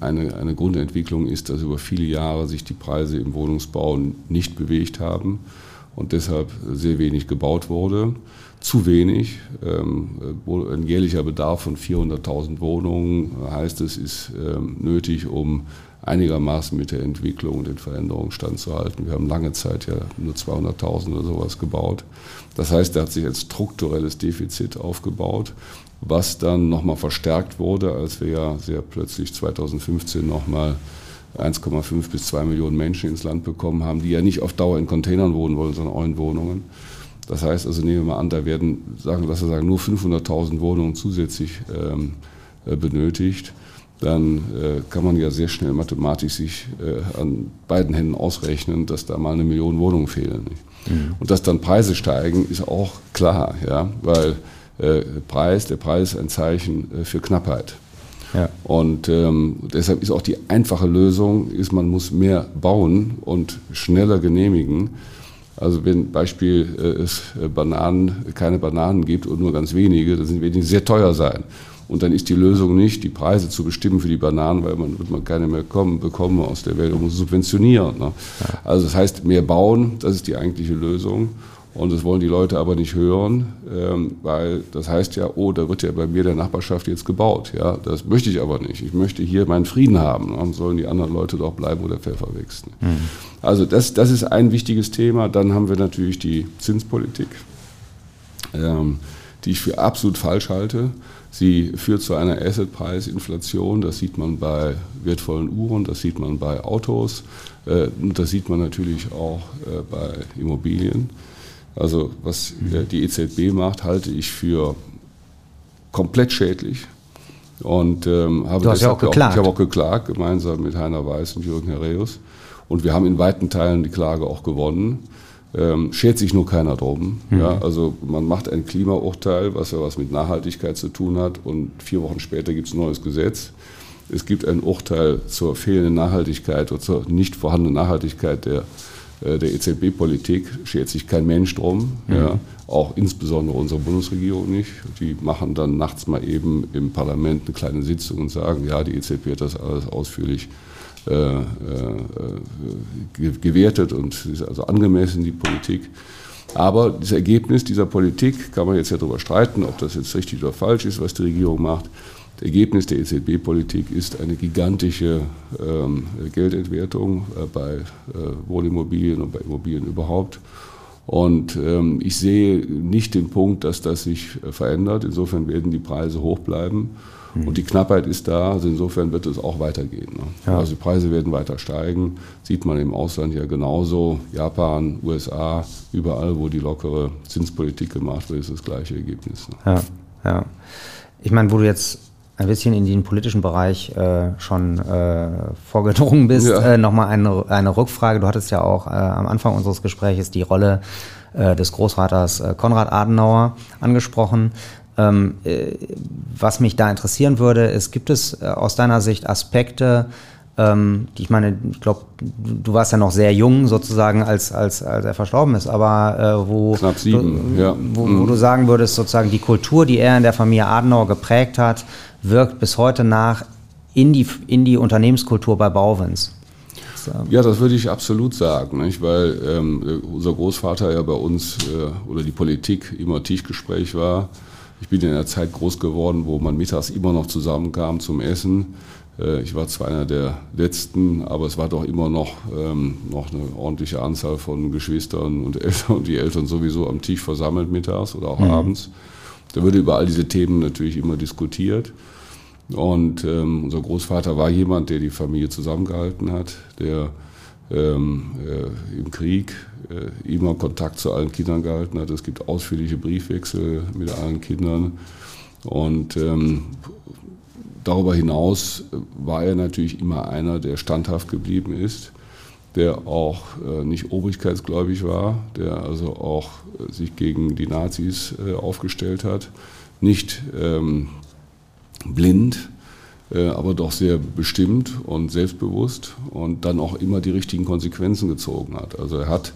eine, Grundentwicklung ist, dass über viele Jahre sich die Preise im Wohnungsbau nicht bewegt haben und deshalb sehr wenig gebaut wurde. Zu wenig. Ähm, ein jährlicher Bedarf von 400.000 Wohnungen heißt es, ist ähm, nötig, um einigermaßen mit der Entwicklung und den Veränderungen standzuhalten. Wir haben lange Zeit ja nur 200.000 oder sowas gebaut. Das heißt, da hat sich ein strukturelles Defizit aufgebaut, was dann nochmal verstärkt wurde, als wir ja sehr plötzlich 2015 nochmal 1,5 bis 2 Millionen Menschen ins Land bekommen haben, die ja nicht auf Dauer in Containern wohnen wollen, sondern auch in Wohnungen. Das heißt also, nehmen wir mal an, da werden, sagen, lass wir sagen, nur 500.000 Wohnungen zusätzlich ähm, äh, benötigt dann äh, kann man ja sehr schnell mathematisch sich äh, an beiden Händen ausrechnen, dass da mal eine Million Wohnungen fehlen. Mhm. Und dass dann Preise steigen, ist auch klar, ja, weil äh, Preis, der Preis ist ein Zeichen für Knappheit. Ja. Und ähm, deshalb ist auch die einfache Lösung, ist, man muss mehr bauen und schneller genehmigen. Also wenn Beispiel äh, es Bananen, keine Bananen gibt und nur ganz wenige, dann sind wenige sehr teuer sein. Und dann ist die Lösung nicht, die Preise zu bestimmen für die Bananen, weil man wird man keine mehr kommen, bekommen aus der Welt und muss subventionieren. Ne? Also das heißt, mehr bauen, das ist die eigentliche Lösung. Und das wollen die Leute aber nicht hören, ähm, weil das heißt ja, oh, da wird ja bei mir der Nachbarschaft jetzt gebaut. Ja, das möchte ich aber nicht. Ich möchte hier meinen Frieden haben. Dann sollen die anderen Leute doch bleiben, wo der Pfeffer wächst. Mhm. Also das, das ist ein wichtiges Thema. Dann haben wir natürlich die Zinspolitik, ähm, die ich für absolut falsch halte. Sie führt zu einer Assetpreisinflation. Das sieht man bei wertvollen Uhren, das sieht man bei Autos äh, das sieht man natürlich auch äh, bei Immobilien. Also was mhm. die EZB macht, halte ich für komplett schädlich. Und ähm, habe du hast ja auch geklagt. Auch, ich habe auch geklagt, gemeinsam mit Heiner Weiß und Jürgen Herreus. Und wir haben in weiten Teilen die Klage auch gewonnen. Ähm, schert sich nur keiner drum. Mhm. Ja, also man macht ein Klimaurteil, was ja was mit Nachhaltigkeit zu tun hat und vier Wochen später gibt es ein neues Gesetz. Es gibt ein Urteil zur fehlenden Nachhaltigkeit oder zur nicht vorhandenen Nachhaltigkeit der, äh, der EZB-Politik, schert sich kein Mensch drum. Mhm. Ja, auch insbesondere unsere Bundesregierung nicht. Die machen dann nachts mal eben im Parlament eine kleine Sitzung und sagen, ja, die EZB hat das alles ausführlich äh, gewertet und ist also angemessen, die Politik. Aber das Ergebnis dieser Politik kann man jetzt ja darüber streiten, ob das jetzt richtig oder falsch ist, was die Regierung macht. Das Ergebnis der EZB-Politik ist eine gigantische ähm, Geldentwertung äh, bei äh, Wohnimmobilien und bei Immobilien überhaupt. Und ähm, ich sehe nicht den Punkt, dass das sich äh, verändert. Insofern werden die Preise hoch bleiben. Mhm. Und die Knappheit ist da, also insofern wird es auch weitergehen. Ne? Ja. Also die Preise werden weiter steigen, sieht man im Ausland ja genauso. Japan, USA, überall, wo die lockere Zinspolitik gemacht wird, ist das gleiche Ergebnis. Ne? Ja, ja. Ich meine, wo du jetzt ein bisschen in den politischen Bereich äh, schon äh, vorgedrungen bist, ja. äh, nochmal eine, eine Rückfrage. Du hattest ja auch äh, am Anfang unseres Gesprächs die Rolle äh, des Großvaters äh, Konrad Adenauer angesprochen. Ähm, äh, was mich da interessieren würde, ist, gibt es äh, aus deiner Sicht Aspekte, ähm, die ich meine, ich glaube, du warst ja noch sehr jung sozusagen, als, als, als er verstorben ist, aber äh, wo, Knapp sieben, du, ja. wo, mhm. wo, du sagen würdest, sozusagen die Kultur, die er in der Familie Adenauer geprägt hat, wirkt bis heute nach in die, in die Unternehmenskultur bei Bauwens. Ja, das würde ich absolut sagen, nicht? weil ähm, unser Großvater ja bei uns äh, oder die Politik immer Tischgespräch war. Ich bin in einer Zeit groß geworden, wo man mittags immer noch zusammenkam zum Essen. Äh, ich war zwar einer der Letzten, aber es war doch immer noch, ähm, noch eine ordentliche Anzahl von Geschwistern und Eltern und die Eltern sowieso am Tisch versammelt mittags oder auch mhm. abends. Da wurde über all diese Themen natürlich immer diskutiert. Und ähm, unser Großvater war jemand, der die Familie zusammengehalten hat, der ähm, äh, im Krieg äh, immer Kontakt zu allen Kindern gehalten hat. Es gibt ausführliche Briefwechsel mit allen Kindern. Und ähm, darüber hinaus war er natürlich immer einer, der standhaft geblieben ist, der auch äh, nicht obrigkeitsgläubig war, der also auch äh, sich gegen die Nazis äh, aufgestellt hat, nicht ähm, blind, äh, aber doch sehr bestimmt und selbstbewusst und dann auch immer die richtigen Konsequenzen gezogen hat. Also er hat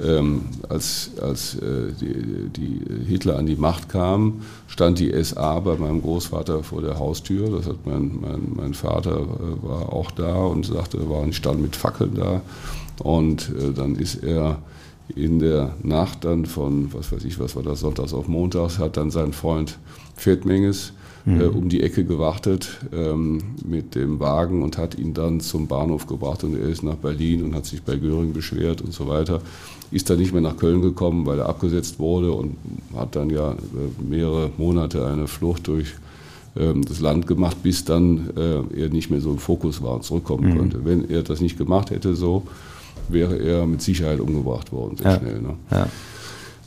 ähm, als, als äh, die, die, Hitler an die Macht kam, stand die SA bei meinem Großvater vor der Haustür. Das hat mein, mein, mein Vater äh, war auch da und sagte, er war ein Stand mit Fackeln da. Und äh, dann ist er in der Nacht dann von, was weiß ich, was war das, Sonntags auf Montags, hat dann sein Freund Pferdmenges mhm. äh, um die Ecke gewartet ähm, mit dem Wagen und hat ihn dann zum Bahnhof gebracht und er ist nach Berlin und hat sich bei Göring beschwert und so weiter ist dann nicht mehr nach Köln gekommen, weil er abgesetzt wurde und hat dann ja äh, mehrere Monate eine Flucht durch ähm, das Land gemacht, bis dann äh, er nicht mehr so im Fokus war und zurückkommen mhm. konnte. Wenn er das nicht gemacht hätte, so wäre er mit Sicherheit umgebracht worden, sehr ja. schnell. Ne? Ja.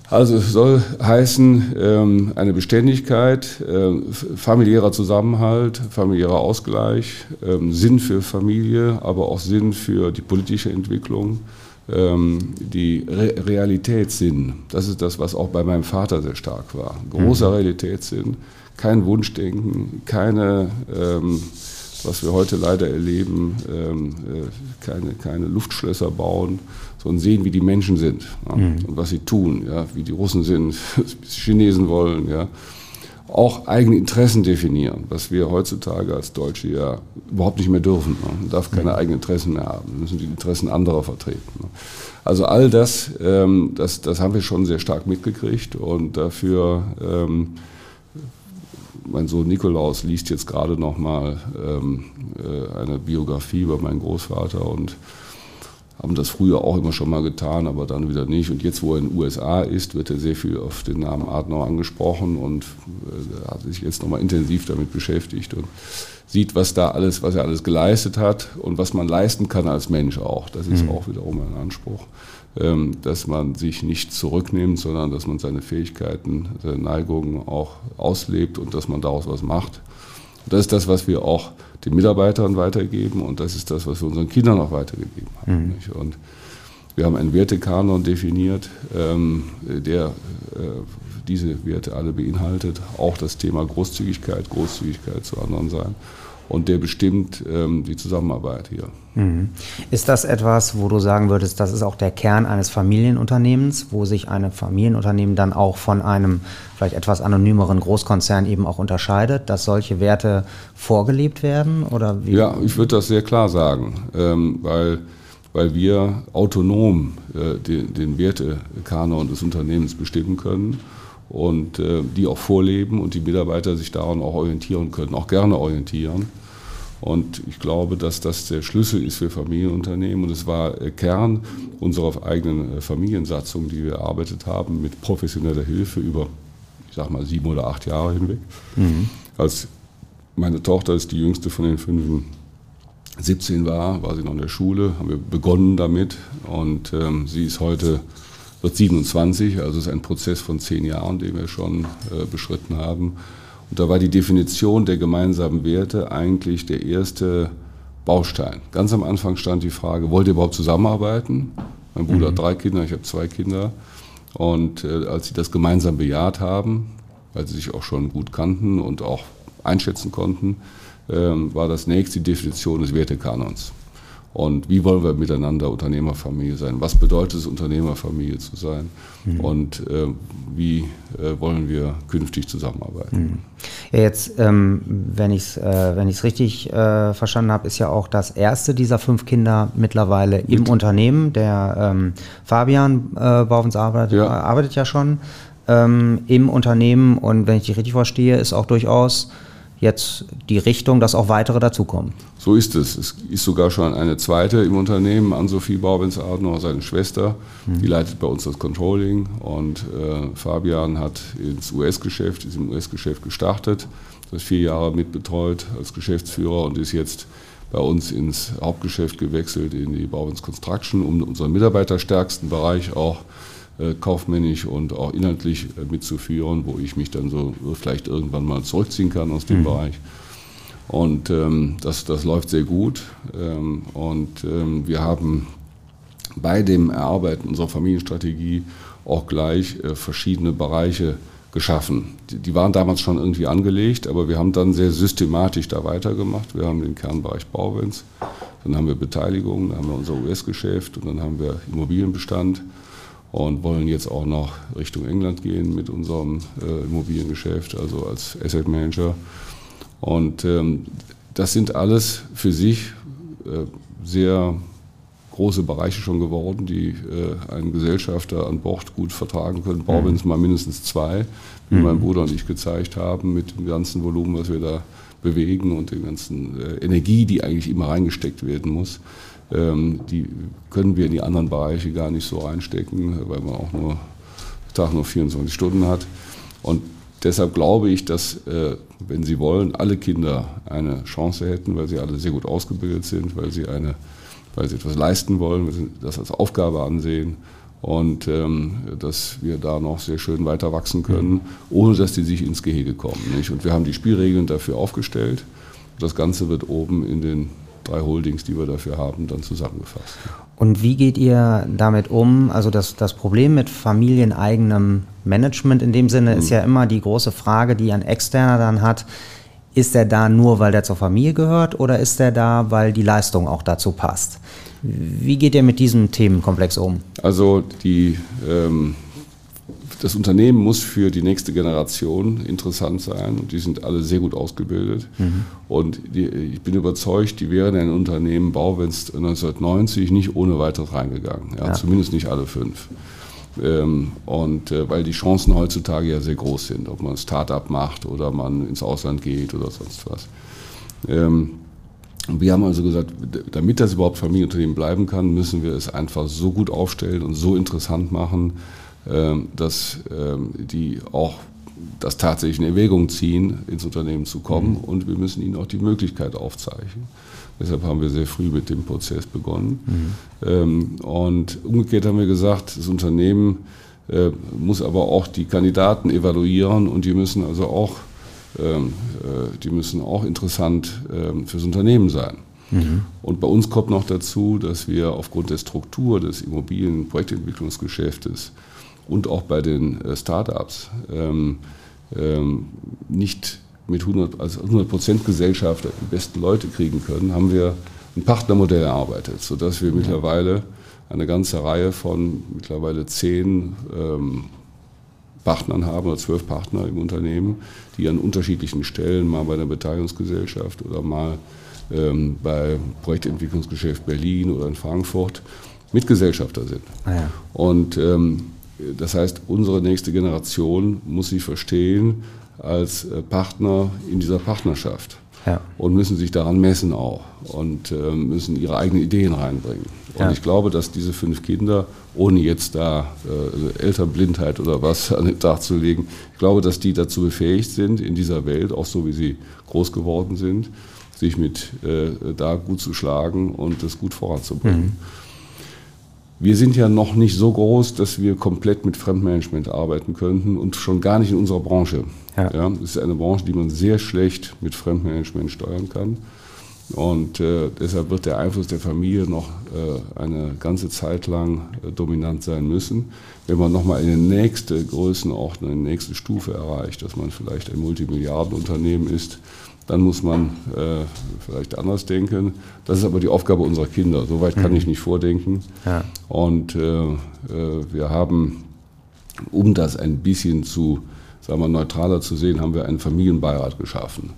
Also es soll heißen, ähm, eine Beständigkeit, ähm, familiärer Zusammenhalt, familiärer Ausgleich, Sinn für Familie, aber auch Sinn für die politische Entwicklung ähm, die Re Realitätssinn. Das ist das, was auch bei meinem Vater sehr stark war. Großer mhm. Realitätssinn, kein Wunschdenken, keine, ähm, was wir heute leider erleben, ähm, äh, keine, keine Luftschlösser bauen, sondern sehen, wie die Menschen sind ja, mhm. und was sie tun, ja, wie die Russen sind, was die Chinesen wollen, ja auch eigene Interessen definieren, was wir heutzutage als Deutsche ja überhaupt nicht mehr dürfen. Man darf keine mhm. eigenen Interessen mehr haben, wir müssen die Interessen anderer vertreten. Also all das, ähm, das, das haben wir schon sehr stark mitgekriegt und dafür, ähm, mein Sohn Nikolaus liest jetzt gerade nochmal ähm, äh, eine Biografie über meinen Großvater und haben das früher auch immer schon mal getan, aber dann wieder nicht. Und jetzt, wo er in den USA ist, wird er sehr viel auf den Namen Adenauer angesprochen und äh, hat sich jetzt nochmal intensiv damit beschäftigt und sieht, was da alles, was er alles geleistet hat und was man leisten kann als Mensch auch. Das ist mhm. auch wiederum ein Anspruch, dass man sich nicht zurücknimmt, sondern dass man seine Fähigkeiten, seine Neigungen auch auslebt und dass man daraus was macht. Das ist das, was wir auch den Mitarbeitern weitergeben und das ist das, was wir unseren Kindern auch weitergegeben haben. Mhm. Und wir haben einen Wertekanon definiert, ähm, der äh, diese Werte alle beinhaltet. Auch das Thema Großzügigkeit, Großzügigkeit zu anderen sein und der bestimmt ähm, die Zusammenarbeit hier. Mhm. Ist das etwas, wo du sagen würdest, das ist auch der Kern eines Familienunternehmens, wo sich ein Familienunternehmen dann auch von einem vielleicht etwas anonymeren Großkonzern eben auch unterscheidet, dass solche Werte vorgelebt werden? Oder wie? Ja, ich würde das sehr klar sagen, ähm, weil, weil wir autonom äh, den, den Wertekanon des Unternehmens bestimmen können und äh, die auch vorleben und die Mitarbeiter sich daran auch orientieren können, auch gerne orientieren. Und ich glaube, dass das der Schlüssel ist für Familienunternehmen. Und es war Kern unserer eigenen äh, Familiensatzung, die wir erarbeitet haben, mit professioneller Hilfe über, ich sag mal, sieben oder acht Jahre hinweg. Mhm. Als meine Tochter ist die jüngste von den fünf, 17 war, war sie noch in der Schule, haben wir begonnen damit. Und ähm, sie ist heute wird 27, also es ist ein Prozess von zehn Jahren, den wir schon äh, beschritten haben. Und da war die Definition der gemeinsamen Werte eigentlich der erste Baustein. Ganz am Anfang stand die Frage, wollt ihr überhaupt zusammenarbeiten? Mein Bruder mhm. hat drei Kinder, ich habe zwei Kinder. Und äh, als sie das gemeinsam bejaht haben, weil sie sich auch schon gut kannten und auch einschätzen konnten, äh, war das nächste die Definition des Wertekanons. Und wie wollen wir miteinander Unternehmerfamilie sein? Was bedeutet es, Unternehmerfamilie zu sein? Mhm. Und äh, wie äh, wollen wir künftig zusammenarbeiten? Mhm. Ja, jetzt, ähm, wenn ich es äh, wenn richtig äh, verstanden habe, ist ja auch das erste dieser fünf Kinder mittlerweile Mit. im Unternehmen. Der ähm, Fabian äh, bei uns arbeitet ja. arbeitet ja schon ähm, im Unternehmen und wenn ich dich richtig verstehe, ist auch durchaus jetzt die Richtung, dass auch weitere dazukommen. So ist es. Es ist sogar schon eine zweite im Unternehmen, Ann-Sophie Bauwens-Adner, seine Schwester. Mhm. Die leitet bei uns das Controlling und äh, Fabian hat ins US-Geschäft, ist im US-Geschäft gestartet, das vier Jahre mitbetreut als Geschäftsführer und ist jetzt bei uns ins Hauptgeschäft gewechselt, in die Bauwens Construction, um unseren mitarbeiterstärksten Bereich auch äh, kaufmännisch und auch inhaltlich äh, mitzuführen, wo ich mich dann so vielleicht irgendwann mal zurückziehen kann aus dem mhm. Bereich. Und ähm, das, das läuft sehr gut. Ähm, und ähm, wir haben bei dem Erarbeiten unserer Familienstrategie auch gleich äh, verschiedene Bereiche geschaffen. Die, die, waren damals schon irgendwie angelegt, aber wir haben dann sehr systematisch da weitergemacht. Wir haben den Kernbereich Bauwens, dann haben wir Beteiligung, dann haben wir unser US-Geschäft und dann haben wir Immobilienbestand und wollen jetzt auch noch Richtung England gehen mit unserem äh, Immobiliengeschäft, also als Asset Manager. Und ähm, das sind alles für sich äh, sehr große Bereiche schon geworden, die äh, einen Gesellschafter an Bord gut vertragen können. Brauchen wir mhm. mal mindestens zwei, wie mhm. mein Bruder und ich gezeigt haben, mit dem ganzen Volumen, was wir da bewegen und der ganzen äh, Energie, die eigentlich immer reingesteckt werden muss. Ähm, die können wir in die anderen Bereiche gar nicht so reinstecken, weil man auch nur Tag nur 24 Stunden hat. Und deshalb glaube ich, dass, äh, wenn Sie wollen, alle Kinder eine Chance hätten, weil sie alle sehr gut ausgebildet sind, weil sie, eine, weil sie etwas leisten wollen, weil sie das als Aufgabe ansehen und ähm, dass wir da noch sehr schön weiter wachsen können, ohne dass die sich ins Gehege kommen. Nicht? Und wir haben die Spielregeln dafür aufgestellt. Das Ganze wird oben in den drei Holdings, die wir dafür haben, dann zusammengefasst. Und wie geht ihr damit um? Also das, das Problem mit familieneigenem Management in dem Sinne mhm. ist ja immer die große Frage, die ein Externer dann hat. Ist er da nur, weil der zur Familie gehört oder ist er da, weil die Leistung auch dazu passt? Wie geht ihr mit diesem Themenkomplex um? Also die ähm, das Unternehmen muss für die nächste Generation interessant sein und die sind alle sehr gut ausgebildet. Mhm. Und die, ich bin überzeugt, die wären in ein Unternehmen Bauwens 1990 nicht ohne weiteres reingegangen. Ja, ja. Zumindest nicht alle fünf. Ähm, und äh, weil die Chancen heutzutage ja sehr groß sind, ob man ein Start-up macht oder man ins Ausland geht oder sonst was. Ähm, wir haben also gesagt, damit das überhaupt Familienunternehmen bleiben kann, müssen wir es einfach so gut aufstellen und so interessant machen, dass ähm, die auch das tatsächlich in Erwägung ziehen, ins Unternehmen zu kommen. Mhm. Und wir müssen ihnen auch die Möglichkeit aufzeichnen. Deshalb haben wir sehr früh mit dem Prozess begonnen. Mhm. Ähm, und umgekehrt haben wir gesagt, das Unternehmen äh, muss aber auch die Kandidaten evaluieren und die müssen also auch, äh, die müssen auch interessant fürs Unternehmen sein. Mhm. Und bei uns kommt noch dazu, dass wir aufgrund der Struktur des Immobilienprojektentwicklungsgeschäftes und auch bei den äh, Startups ähm, ähm, nicht mit 100, also 100% Gesellschaft die besten Leute kriegen können, haben wir ein Partnermodell erarbeitet, sodass wir ja. mittlerweile eine ganze Reihe von mittlerweile zehn ähm, Partnern haben oder zwölf Partner im Unternehmen, die an unterschiedlichen Stellen, mal bei der Beteiligungsgesellschaft oder mal ähm, bei Projektentwicklungsgeschäft Berlin oder in Frankfurt Mitgesellschafter sind. Ah ja. Und ähm, das heißt, unsere nächste Generation muss sich verstehen als äh, Partner in dieser Partnerschaft. Ja. Und müssen sich daran messen auch und äh, müssen ihre eigenen Ideen reinbringen. Und ja. ich glaube, dass diese fünf Kinder, ohne jetzt da äh, Elternblindheit oder was an den Tag zu legen, ich glaube, dass die dazu befähigt sind, in dieser Welt, auch so wie sie groß geworden sind, sich mit äh, da gut zu schlagen und das gut voranzubringen. Mhm. Wir sind ja noch nicht so groß, dass wir komplett mit Fremdmanagement arbeiten könnten und schon gar nicht in unserer Branche. Ja. Ja, das ist eine Branche, die man sehr schlecht mit Fremdmanagement steuern kann. Und äh, deshalb wird der Einfluss der Familie noch äh, eine ganze Zeit lang äh, dominant sein müssen. Wenn man nochmal eine nächste Größenordnung, eine nächste Stufe erreicht, dass man vielleicht ein Multimilliardenunternehmen ist, dann muss man äh, vielleicht anders denken. Das ist aber die Aufgabe unserer Kinder. Soweit kann mhm. ich nicht vordenken. Ja. Und äh, äh, wir haben, um das ein bisschen zu, sagen wir, neutraler zu sehen, haben wir einen Familienbeirat geschaffen.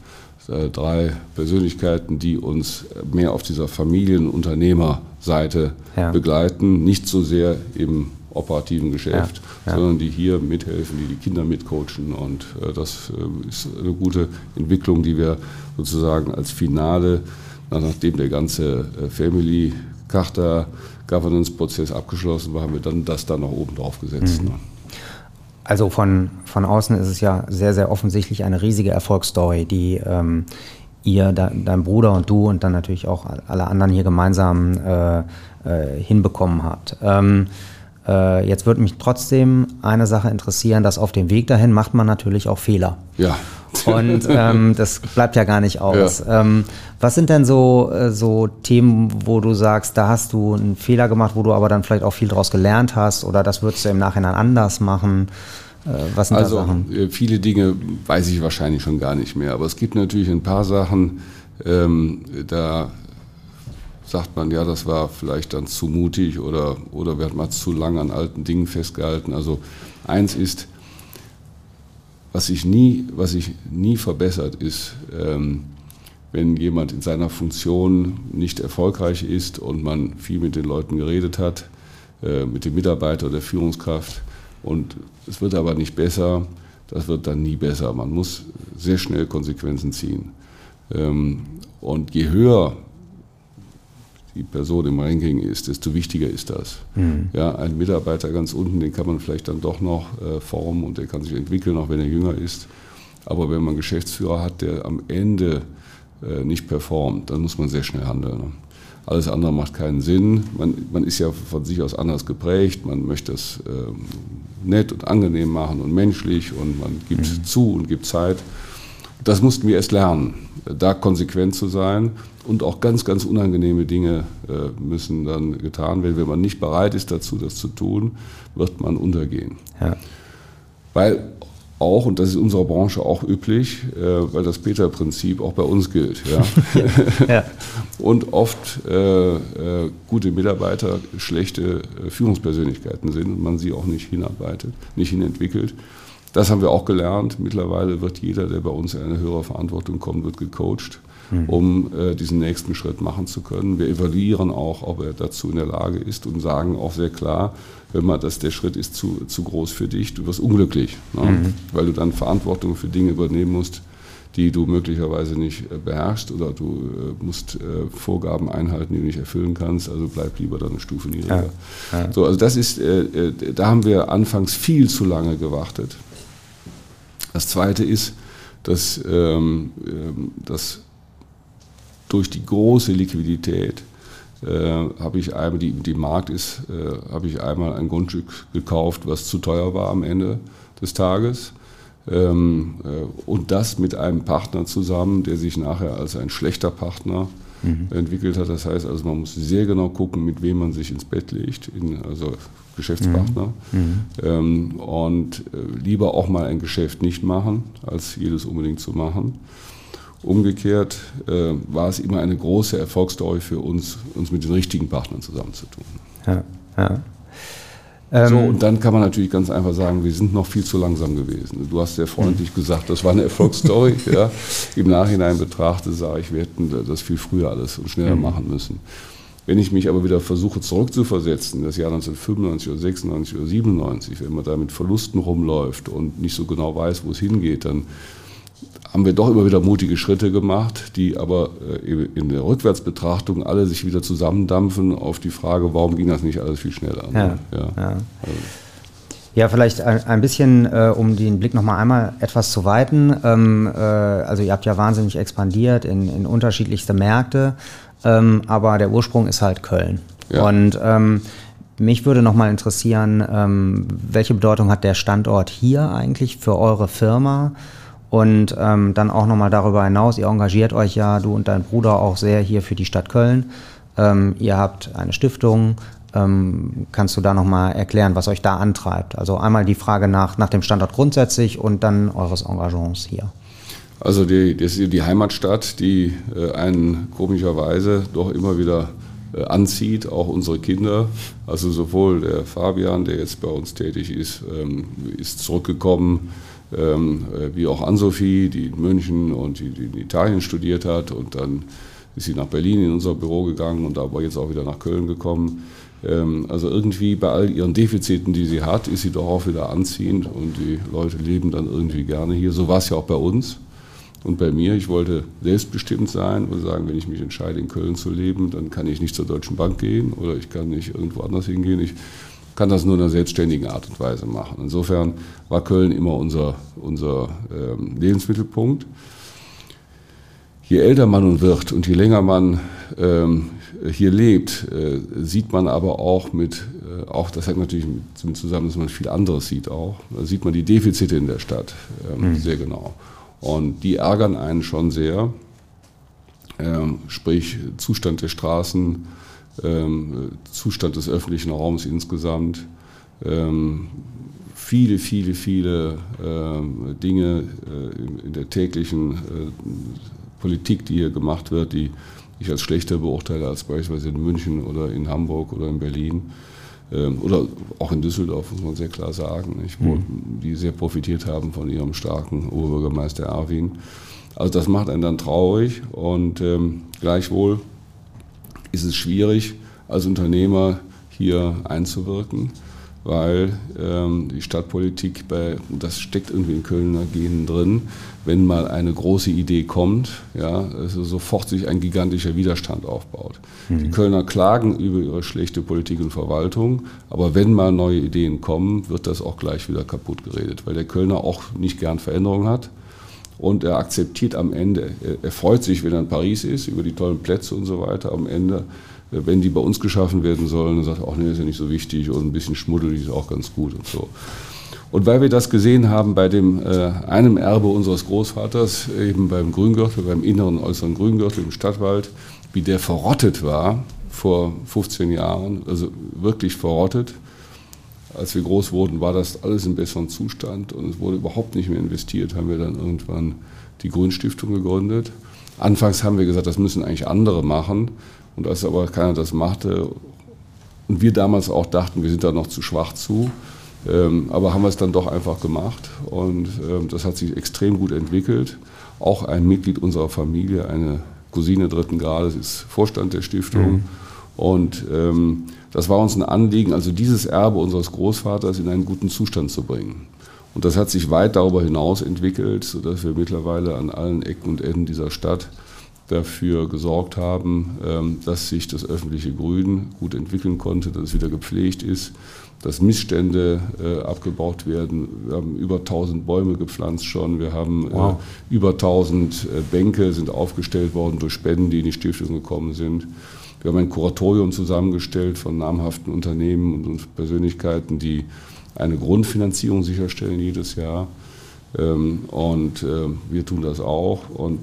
Drei Persönlichkeiten, die uns mehr auf dieser Familienunternehmerseite ja. begleiten, nicht so sehr im operativen Geschäft, ja, ja. sondern die hier mithelfen, die die Kinder mitcoachen. Und äh, das äh, ist eine gute Entwicklung, die wir sozusagen als Finale, nachdem der ganze äh, Family Charta Governance-Prozess abgeschlossen war, haben wir dann das dann noch oben drauf gesetzt. Mhm. Ne? Also von, von außen ist es ja sehr, sehr offensichtlich eine riesige Erfolgsstory, die ähm, ihr, de, dein Bruder und du und dann natürlich auch alle anderen hier gemeinsam äh, äh, hinbekommen habt. Ähm, äh, jetzt würde mich trotzdem eine Sache interessieren, dass auf dem Weg dahin macht man natürlich auch Fehler. Ja. Und ähm, das bleibt ja gar nicht aus. Ja. Ähm, was sind denn so, äh, so Themen, wo du sagst, da hast du einen Fehler gemacht, wo du aber dann vielleicht auch viel daraus gelernt hast oder das würdest du im Nachhinein anders machen? Äh, was sind also, da Sachen? Äh, viele Dinge weiß ich wahrscheinlich schon gar nicht mehr, aber es gibt natürlich ein paar Sachen, ähm, da sagt man, ja, das war vielleicht dann zu mutig oder, oder wir hatten mal zu lange an alten Dingen festgehalten. Also eins ist, was sich nie, was sich nie verbessert ist, ähm, wenn jemand in seiner Funktion nicht erfolgreich ist und man viel mit den Leuten geredet hat, äh, mit dem Mitarbeiter oder der Führungskraft und es wird aber nicht besser, das wird dann nie besser. Man muss sehr schnell Konsequenzen ziehen. Ähm, und je höher die Person im Ranking ist, desto wichtiger ist das. Mhm. Ja, ein Mitarbeiter ganz unten, den kann man vielleicht dann doch noch äh, formen und der kann sich entwickeln, auch wenn er jünger ist. Aber wenn man einen Geschäftsführer hat, der am Ende äh, nicht performt, dann muss man sehr schnell handeln. Ne? Alles andere macht keinen Sinn. Man, man, ist ja von sich aus anders geprägt. Man möchte es äh, nett und angenehm machen und menschlich und man gibt mhm. zu und gibt Zeit. Das mussten wir erst lernen, da konsequent zu sein und auch ganz, ganz unangenehme Dinge äh, müssen dann getan werden. Wenn man nicht bereit ist dazu, das zu tun, wird man untergehen. Ja. Weil auch, und das ist in unserer Branche auch üblich, äh, weil das Peter-Prinzip auch bei uns gilt. Ja? ja. und oft äh, äh, gute Mitarbeiter schlechte Führungspersönlichkeiten sind und man sie auch nicht hinarbeitet, nicht hinentwickelt. Das haben wir auch gelernt. Mittlerweile wird jeder, der bei uns in eine höhere Verantwortung kommt, wird gecoacht, mhm. um äh, diesen nächsten Schritt machen zu können. Wir evaluieren auch, ob er dazu in der Lage ist und sagen auch sehr klar, wenn man das, der Schritt ist zu, zu groß für dich, du wirst unglücklich, ne? mhm. weil du dann Verantwortung für Dinge übernehmen musst, die du möglicherweise nicht äh, beherrschst oder du äh, musst äh, Vorgaben einhalten, die du nicht erfüllen kannst, also bleib lieber dann eine Stufe niedriger. Ja, ja. So, also das ist, da haben wir anfangs viel zu lange gewartet. Das Zweite ist, dass, ähm, ähm, dass durch die große Liquidität äh, habe ich einmal, die, die Markt ist, äh, habe ich einmal ein Grundstück gekauft, was zu teuer war am Ende des Tages. Ähm, äh, und das mit einem Partner zusammen, der sich nachher als ein schlechter Partner mhm. entwickelt hat. Das heißt also, man muss sehr genau gucken, mit wem man sich ins Bett legt, in, also Geschäftspartner. Mhm. mhm. Ähm, und äh, lieber auch mal ein Geschäft nicht machen, als jedes unbedingt zu machen. Umgekehrt äh, war es immer eine große Erfolgsstory für uns, uns mit den richtigen Partnern zusammenzutun. Ja, ja. So, ähm, und dann kann man natürlich ganz einfach sagen, wir sind noch viel zu langsam gewesen. Du hast sehr freundlich mhm. gesagt, das war eine Erfolgsstory. ja. Im Nachhinein betrachtet sage ich, wir hätten das viel früher alles und schneller mhm. machen müssen. Wenn ich mich aber wieder versuche zurückzuversetzen, das Jahr 1995 oder 96 oder 97, wenn man da mit Verlusten rumläuft und nicht so genau weiß, wo es hingeht, dann haben wir doch immer wieder mutige Schritte gemacht, die aber äh, in der Rückwärtsbetrachtung alle sich wieder zusammendampfen auf die Frage, warum ging das nicht alles viel schneller. Ja, ja. ja. Also. ja vielleicht ein, bisschen, äh, um den Blick nochmal einmal etwas zu weiten. Ähm, äh, also ihr habt ja wahnsinnig expandiert in, in unterschiedlichste Märkte, ähm, aber der Ursprung ist halt Köln. Ja. Und ähm, mich würde nochmal interessieren, ähm, welche Bedeutung hat der Standort hier eigentlich für eure Firma? Und ähm, dann auch nochmal darüber hinaus, ihr engagiert euch ja, du und dein Bruder auch sehr hier für die Stadt Köln. Ähm, ihr habt eine Stiftung. Ähm, kannst du da nochmal erklären, was euch da antreibt? Also einmal die Frage nach, nach dem Standort grundsätzlich und dann eures Engagements hier. Also die, ist die Heimatstadt, die äh, einen komischerweise doch immer wieder äh, anzieht, auch unsere Kinder. Also sowohl der Fabian, der jetzt bei uns tätig ist, ähm, ist zurückgekommen ähm, äh, wie auch Ann-Sophie, die in München und die, in Italien studiert hat und dann ist sie nach Berlin in unser Büro gegangen und da war jetzt auch wieder nach Köln gekommen. Ähm, also irgendwie bei all ihren Defiziten, die sie hat, ist sie doch auch wieder anziehend und die Leute leben dann irgendwie gerne hier. So war es ja auch bei uns und bei mir. Ich wollte selbstbestimmt sein und sagen, wenn ich mich entscheide, in Köln zu leben, dann kann ich nicht zur Deutschen Bank gehen oder ich kann nicht irgendwo anders hingehen. Ich kann das nur in einer selbstständigen Art und Weise machen. Insofern war Köln immer unser, unser ähm, Lebensmittelpunkt. Je älter man nun wird und je länger man ähm, hier lebt, äh, sieht man aber auch mit, äh, auch das hängt natürlich mit zusammen, dass man viel anderes sieht auch, da sieht man die Defizite in der Stadt ähm, mhm. sehr genau. Und die ärgern einen schon sehr, ähm, sprich Zustand der Straßen, ähm, Zustand des öffentlichen Raums insgesamt, ähm, viele, viele, viele äh, Dinge äh, in der täglichen äh, Politik, die hier gemacht wird, die ich als schlechter beurteile als beispielsweise in München oder in Hamburg oder in Berlin. ähm, oder auch in Düsseldorf, muss man sehr klar sagen, nicht, wo, mhm. die sehr profitiert haben von ihrem starken Oberbürgermeister Erwin. Also das macht einen dann traurig und ähm, gleichwohl ist es schwierig, als Unternehmer hier einzuwirken, weil ähm, die Stadtpolitik, bei, das steckt irgendwie in Kölner Genen drin, wenn mal eine große Idee kommt, ja, also sofort sich ein gigantischer Widerstand aufbaut. Mhm. Die Kölner klagen über ihre schlechte Politik und Verwaltung, aber wenn mal neue Ideen kommen, wird das auch gleich wieder kaputt geredet, weil der Kölner auch nicht gern Veränderungen hat und er akzeptiert am Ende, er, freut sich, wenn er in Paris ist, über die tollen Plätze und so weiter. Am Ende, wenn die bei uns geschaffen werden sollen, dann sagt er, ach nee, ist ja nicht so wichtig und ein bisschen schmuddelig ist auch ganz gut und so. Und weil wir das gesehen haben bei dem äh, einem Erbe unseres Großvaters, eben beim Grüngürtel, beim inneren und äußeren Grüngürtel im Stadtwald, wie der verrottet war vor 15 Jahren, also wirklich verrottet, als wir groß wurden, war das alles in besserem Zustand und es wurde überhaupt nicht mehr investiert. Haben wir dann irgendwann die Grünstiftung gegründet. Anfangs haben wir gesagt, das müssen eigentlich andere machen. Und als aber keiner das machte und wir damals auch dachten, wir sind da noch zu schwach zu, ähm, aber haben wir es dann doch einfach gemacht und ähm, das hat sich extrem gut entwickelt. Auch ein Mitglied unserer Familie, eine Cousine dritten Grades, ist Vorstand der Stiftung. Mhm. Und ähm, das war uns ein Anliegen, also dieses Erbe unseres Großvaters in einen guten Zustand zu bringen. Und das hat sich weit darüber hinaus entwickelt, sodass wir mittlerweile an allen Ecken und Enden dieser Stadt dafür gesorgt haben, ähm, dass sich das öffentliche Grün gut entwickeln konnte, dass es wieder gepflegt ist, dass Missstände äh, abgebaut werden. Wir haben über 1000 Bäume gepflanzt schon. Wir haben äh, wow. über 1000 äh, Bänke sind aufgestellt worden durch Spenden, die in die Stiftung gekommen sind. Wir haben ein Kuratorium zusammengestellt von namhaften Unternehmen und Persönlichkeiten, die eine Grundfinanzierung sicherstellen jedes Jahr. Ähm, und wir tun das auch. Und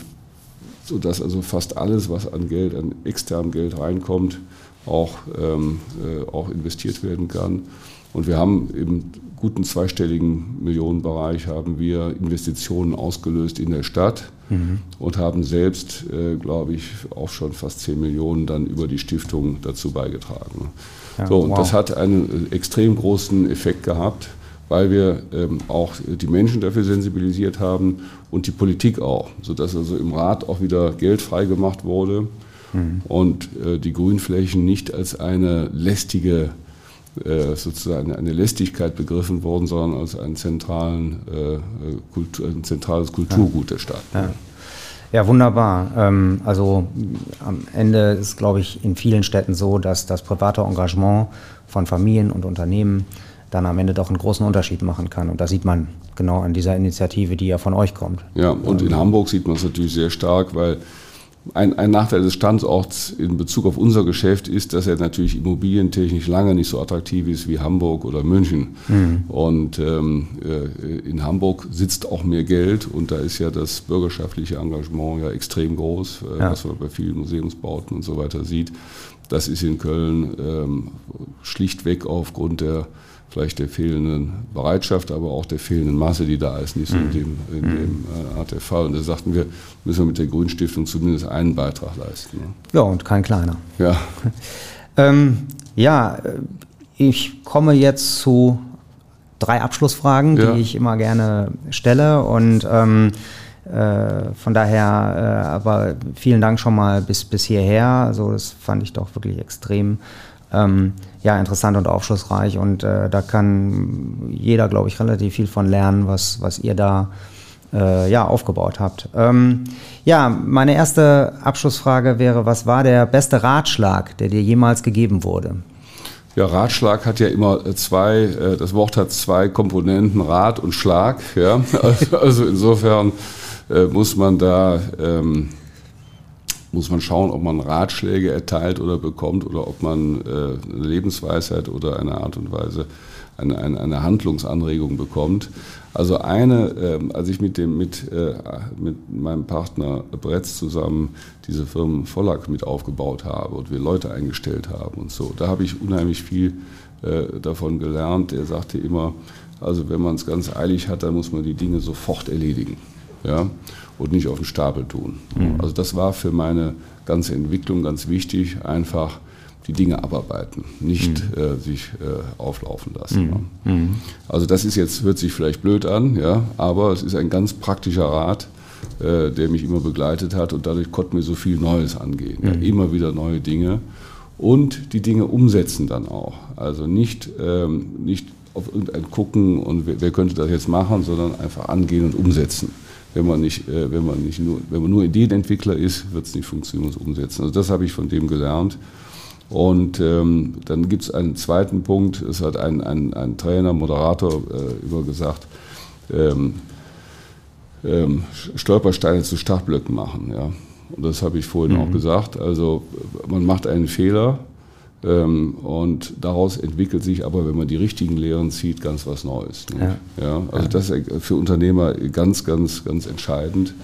sodass also fast alles, was an Geld, an externem Geld reinkommt, auch, ähm, äh, auch investiert werden kann. Und wir haben im guten zweistelligen Millionenbereich haben wir Investitionen ausgelöst in der Stadt mhm. und haben selbst, äh, glaube ich, auch schon fast 10 Millionen dann über die Stiftung dazu beigetragen. Ja, so, und wow. das hat einen äh, extrem großen Effekt gehabt, weil wir ähm, auch die Menschen dafür sensibilisiert haben und die Politik auch, sodass also im Rat auch wieder Geld freigemacht wurde mhm. und äh, die Grünflächen nicht als eine lästige äh, sozusagen eine Lästigkeit begriffen worden, sondern als ein, zentralen, äh, Kultur, ein zentrales Kulturgut der Stadt. Ja. Ja, wunderbar. Ähm, also am Ende ist, glaube ich, in vielen Städten so, dass das private Engagement von Familien und Unternehmen dann am Ende doch einen großen Unterschied machen kann. Und das sieht man genau an dieser Initiative, die ja von euch kommt. Ja, und in Hamburg sieht man es natürlich sehr stark, weil ein, ein, Nachteil des Standorts in Bezug auf unser Geschäft ist, dass er natürlich immobilientechnisch lange nicht so attraktiv ist wie Hamburg oder München. Mhm. Und ähm, äh, in Hamburg sitzt auch mehr Geld und da ist ja das bürgerschaftliche Engagement ja extrem groß, äh, ja. was man bei vielen Museumsbauten und so weiter sieht. Das ist in Köln ähm, schlichtweg aufgrund der vielleicht der fehlenden Bereitschaft, aber auch der fehlenden Masse, die da ist, nicht so in mhm. dem, in mhm. dem äh, Art der Fall. Und da sagten wir, müssen wir mit der Grünstiftung zumindest einen Beitrag leisten. Ne? Ja, und kein kleiner. Ja. ähm, ja, äh, ich komme jetzt zu drei Abschlussfragen, ja. die ich immer gerne stelle. Und ähm, äh, von daher, äh, aber vielen Dank schon mal bis, bis hierher. Also das fand ich doch wirklich extrem ähm, ja, interessant und aufschlussreich und äh, da kann jeder, glaube ich, relativ viel von lernen, was, was ihr da äh, ja, aufgebaut habt. Ähm, ja, meine erste Abschlussfrage wäre, was war der beste Ratschlag, der dir jemals gegeben wurde? Ja, Ratschlag hat ja immer zwei, äh, das Wort hat zwei Komponenten, Rat und Schlag. Ja? Also, also insofern äh, muss man da ähm, muss man schauen, ob man Ratschläge erteilt oder bekommt oder ob man äh, eine Lebensweisheit oder eine Art und Weise, eine, eine, eine Handlungsanregung bekommt. Also eine, äh, als ich mit, dem, mit, äh, mit meinem Partner Bretz zusammen diese Firmen Vollack mit aufgebaut habe und wir Leute eingestellt haben und so, da habe ich unheimlich viel äh, davon gelernt. Er sagte immer, also wenn man es ganz eilig hat, dann muss man die Dinge sofort erledigen. Ja? Und nicht auf den Stapel tun. Mhm. Also das war für meine ganze Entwicklung ganz wichtig, einfach die Dinge abarbeiten, nicht mhm. äh, sich äh, auflaufen lassen. Mhm. mhm. Also das ist jetzt, hört sich vielleicht blöd an, ja, aber es ist ein ganz praktischer Rat, äh, der mich immer begleitet hat und dadurch konnte mir so viel Neues angehen. Ja, mhm. immer wieder neue Dinge und die Dinge umsetzen dann auch. Also nicht, ähm, nicht auf irgendein gucken und wer, wer könnte das jetzt machen, sondern einfach angehen und umsetzen wenn man nicht, äh, wenn man nicht nur, wenn man nur Ideenentwickler ist, wird es nicht funktionieren, umsetzen. Also das habe ich von dem gelernt. Und ähm, dann gibt es einen zweiten Punkt, es hat ein, ein, ein Trainer, Moderator äh, immer gesagt, ähm, ähm, Stolpersteine zu Startblöcken machen. Ja. Und das habe ich vorhin mhm. auch gesagt. Also man macht einen Fehler und daraus entwickelt sich aber, wenn man die richtigen Lehren zieht, ganz was Neues. Ne? Ja. ja. also das ist für Unternehmer ganz, ganz, ganz entscheidend.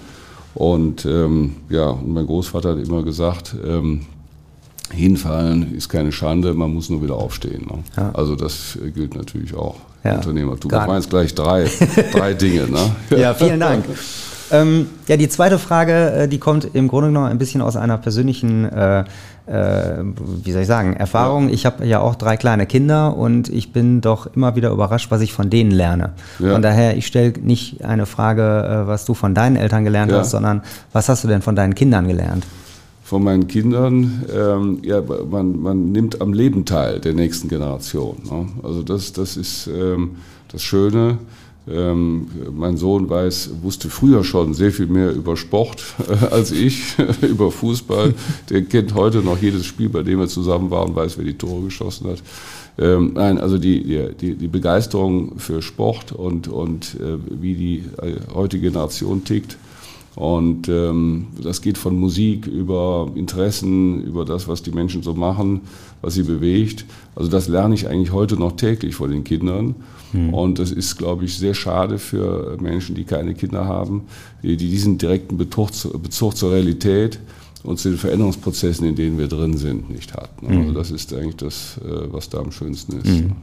Und ähm, ja, und mein Großvater hat immer gesagt, ähm, hinfallen ist keine Schande, man muss nur wieder aufstehen. Ne? Ja. Also das gilt natürlich auch. Ja. Unternehmertum. Das waren jetzt gleich drei, drei Dinge. Ne? Ja, vielen Dank. Ähm, ja, die zweite Frage, äh, die kommt im Grunde genommen ein bisschen aus einer persönlichen, äh, äh, wie soll ich sagen, Erfahrung. Ja. Ich habe ja auch drei kleine Kinder und ich bin doch immer wieder überrascht, was ich von denen lerne. Ja. Von daher, ich stelle nicht eine Frage, äh, was du von deinen Eltern gelernt ja. hast, sondern was hast du denn von deinen Kindern gelernt? Von meinen Kindern, ähm, ja, man, man nimmt am Leben teil der nächsten Generation. Ne? Also das, das ist ähm, das Schöne. Ähm, mein Sohn weiß, wusste früher schon sehr viel mehr über Sport äh, als ich, über Fußball. Der kennt heute noch jedes Spiel, bei dem er zusammen war und weiß, wer die Tore geschossen hat. Ähm, nein, also die, die, die Begeisterung für Sport und, und äh, wie die äh, heutige Generation tickt. Und ähm, das geht von Musik über Interessen, über das, was die Menschen so machen, was sie bewegt. Also das lerne ich eigentlich heute noch täglich von den Kindern. Mhm. Und das ist, glaube ich, sehr schade für Menschen, die keine Kinder haben, die, die diesen direkten Bezug, Bezug zur Realität und zu den Veränderungsprozessen, in denen wir drin sind, nicht hatten. Mhm. Also das ist eigentlich das, äh, was da am schönsten ist. Mhm.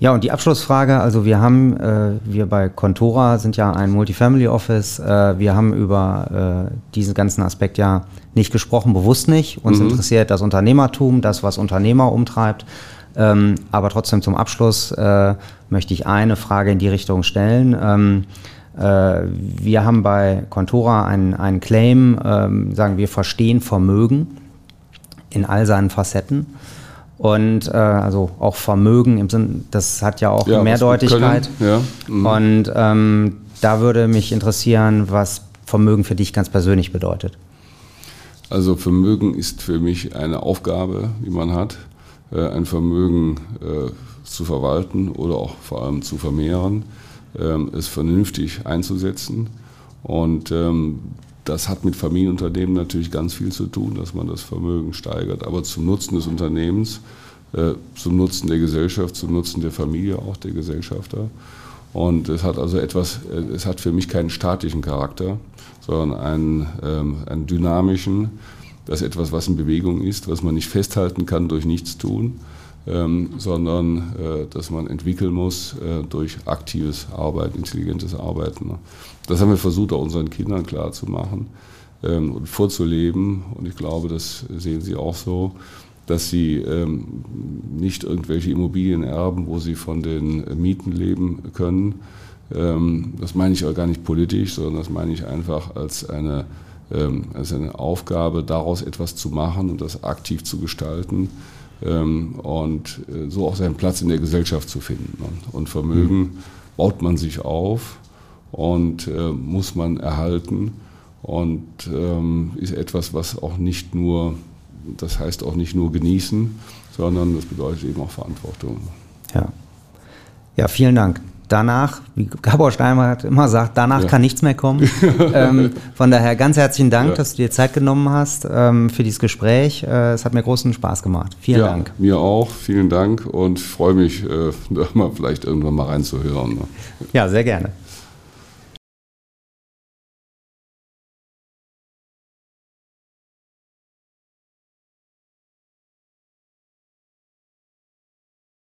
Ja, und die Abschlussfrage, also wir haben, äh, wir bei Contora sind ja ein Multifamily Office, äh, wir haben über äh, diesen ganzen Aspekt ja nicht gesprochen, bewusst nicht. Uns mhm. interessiert das Unternehmertum, das, was Unternehmer umtreibt. Ähm, aber trotzdem zum Abschluss äh, möchte ich eine Frage in die Richtung stellen. Ähm, äh, wir haben bei Contora einen, einen Claim, ähm, sagen wir verstehen Vermögen in all seinen Facetten. Und äh, also auch Vermögen im Sinn, das hat ja auch ja, Mehrdeutigkeit. Ja. Mhm. Und ähm, da würde mich interessieren, was Vermögen für dich ganz persönlich bedeutet. Also Vermögen ist für mich eine Aufgabe, die man hat, ein Vermögen äh, zu verwalten oder auch vor allem zu vermehren, ähm, es vernünftig einzusetzen. Und ähm, das hat mit Familienunternehmen natürlich ganz viel zu tun, dass man das Vermögen steigert, aber zum Nutzen des Unternehmens, äh, zum Nutzen der Gesellschaft, zum Nutzen der Familie, auch der Gesellschafter. Und es hat also etwas, äh, es hat für mich keinen statischen Charakter, sondern einen, ähm, einen dynamischen. Das ist etwas, was in Bewegung ist, was man nicht festhalten kann durch Nichtstun, ähm, sondern äh, dass man entwickeln muss äh, durch aktives Arbeiten, intelligentes Arbeiten. Ne? Das haben wir versucht, auch unseren Kindern klarzumachen ähm, und vorzuleben. Und ich glaube, das sehen sie auch so, dass sie ähm, nicht irgendwelche Immobilien erben, wo sie von den Mieten leben können. Ähm, das meine ich auch gar nicht politisch, sondern das meine ich einfach als eine, ähm, als eine Aufgabe, daraus etwas zu machen und das aktiv zu gestalten ähm, und äh, so auch seinen Platz in der Gesellschaft zu finden. Ne? Und Vermögen baut man sich auf und äh, muss man erhalten und ähm, ist etwas, was auch nicht nur, das heißt auch nicht nur genießen, sondern das bedeutet eben auch Verantwortung. Ja, ja vielen Dank danach, wie Gabor Steinmeier immer sagt, danach ja. kann nichts mehr kommen. ähm, von daher ganz herzlichen Dank, ja. dass du dir Zeit genommen hast ähm, für dieses Gespräch. Äh, es hat mir großen Spaß gemacht. Vielen ja, Dank. Mir auch, vielen Dank und freue mich, äh, da mal vielleicht irgendwann mal reinzuhören. Ne? Ja, sehr gerne.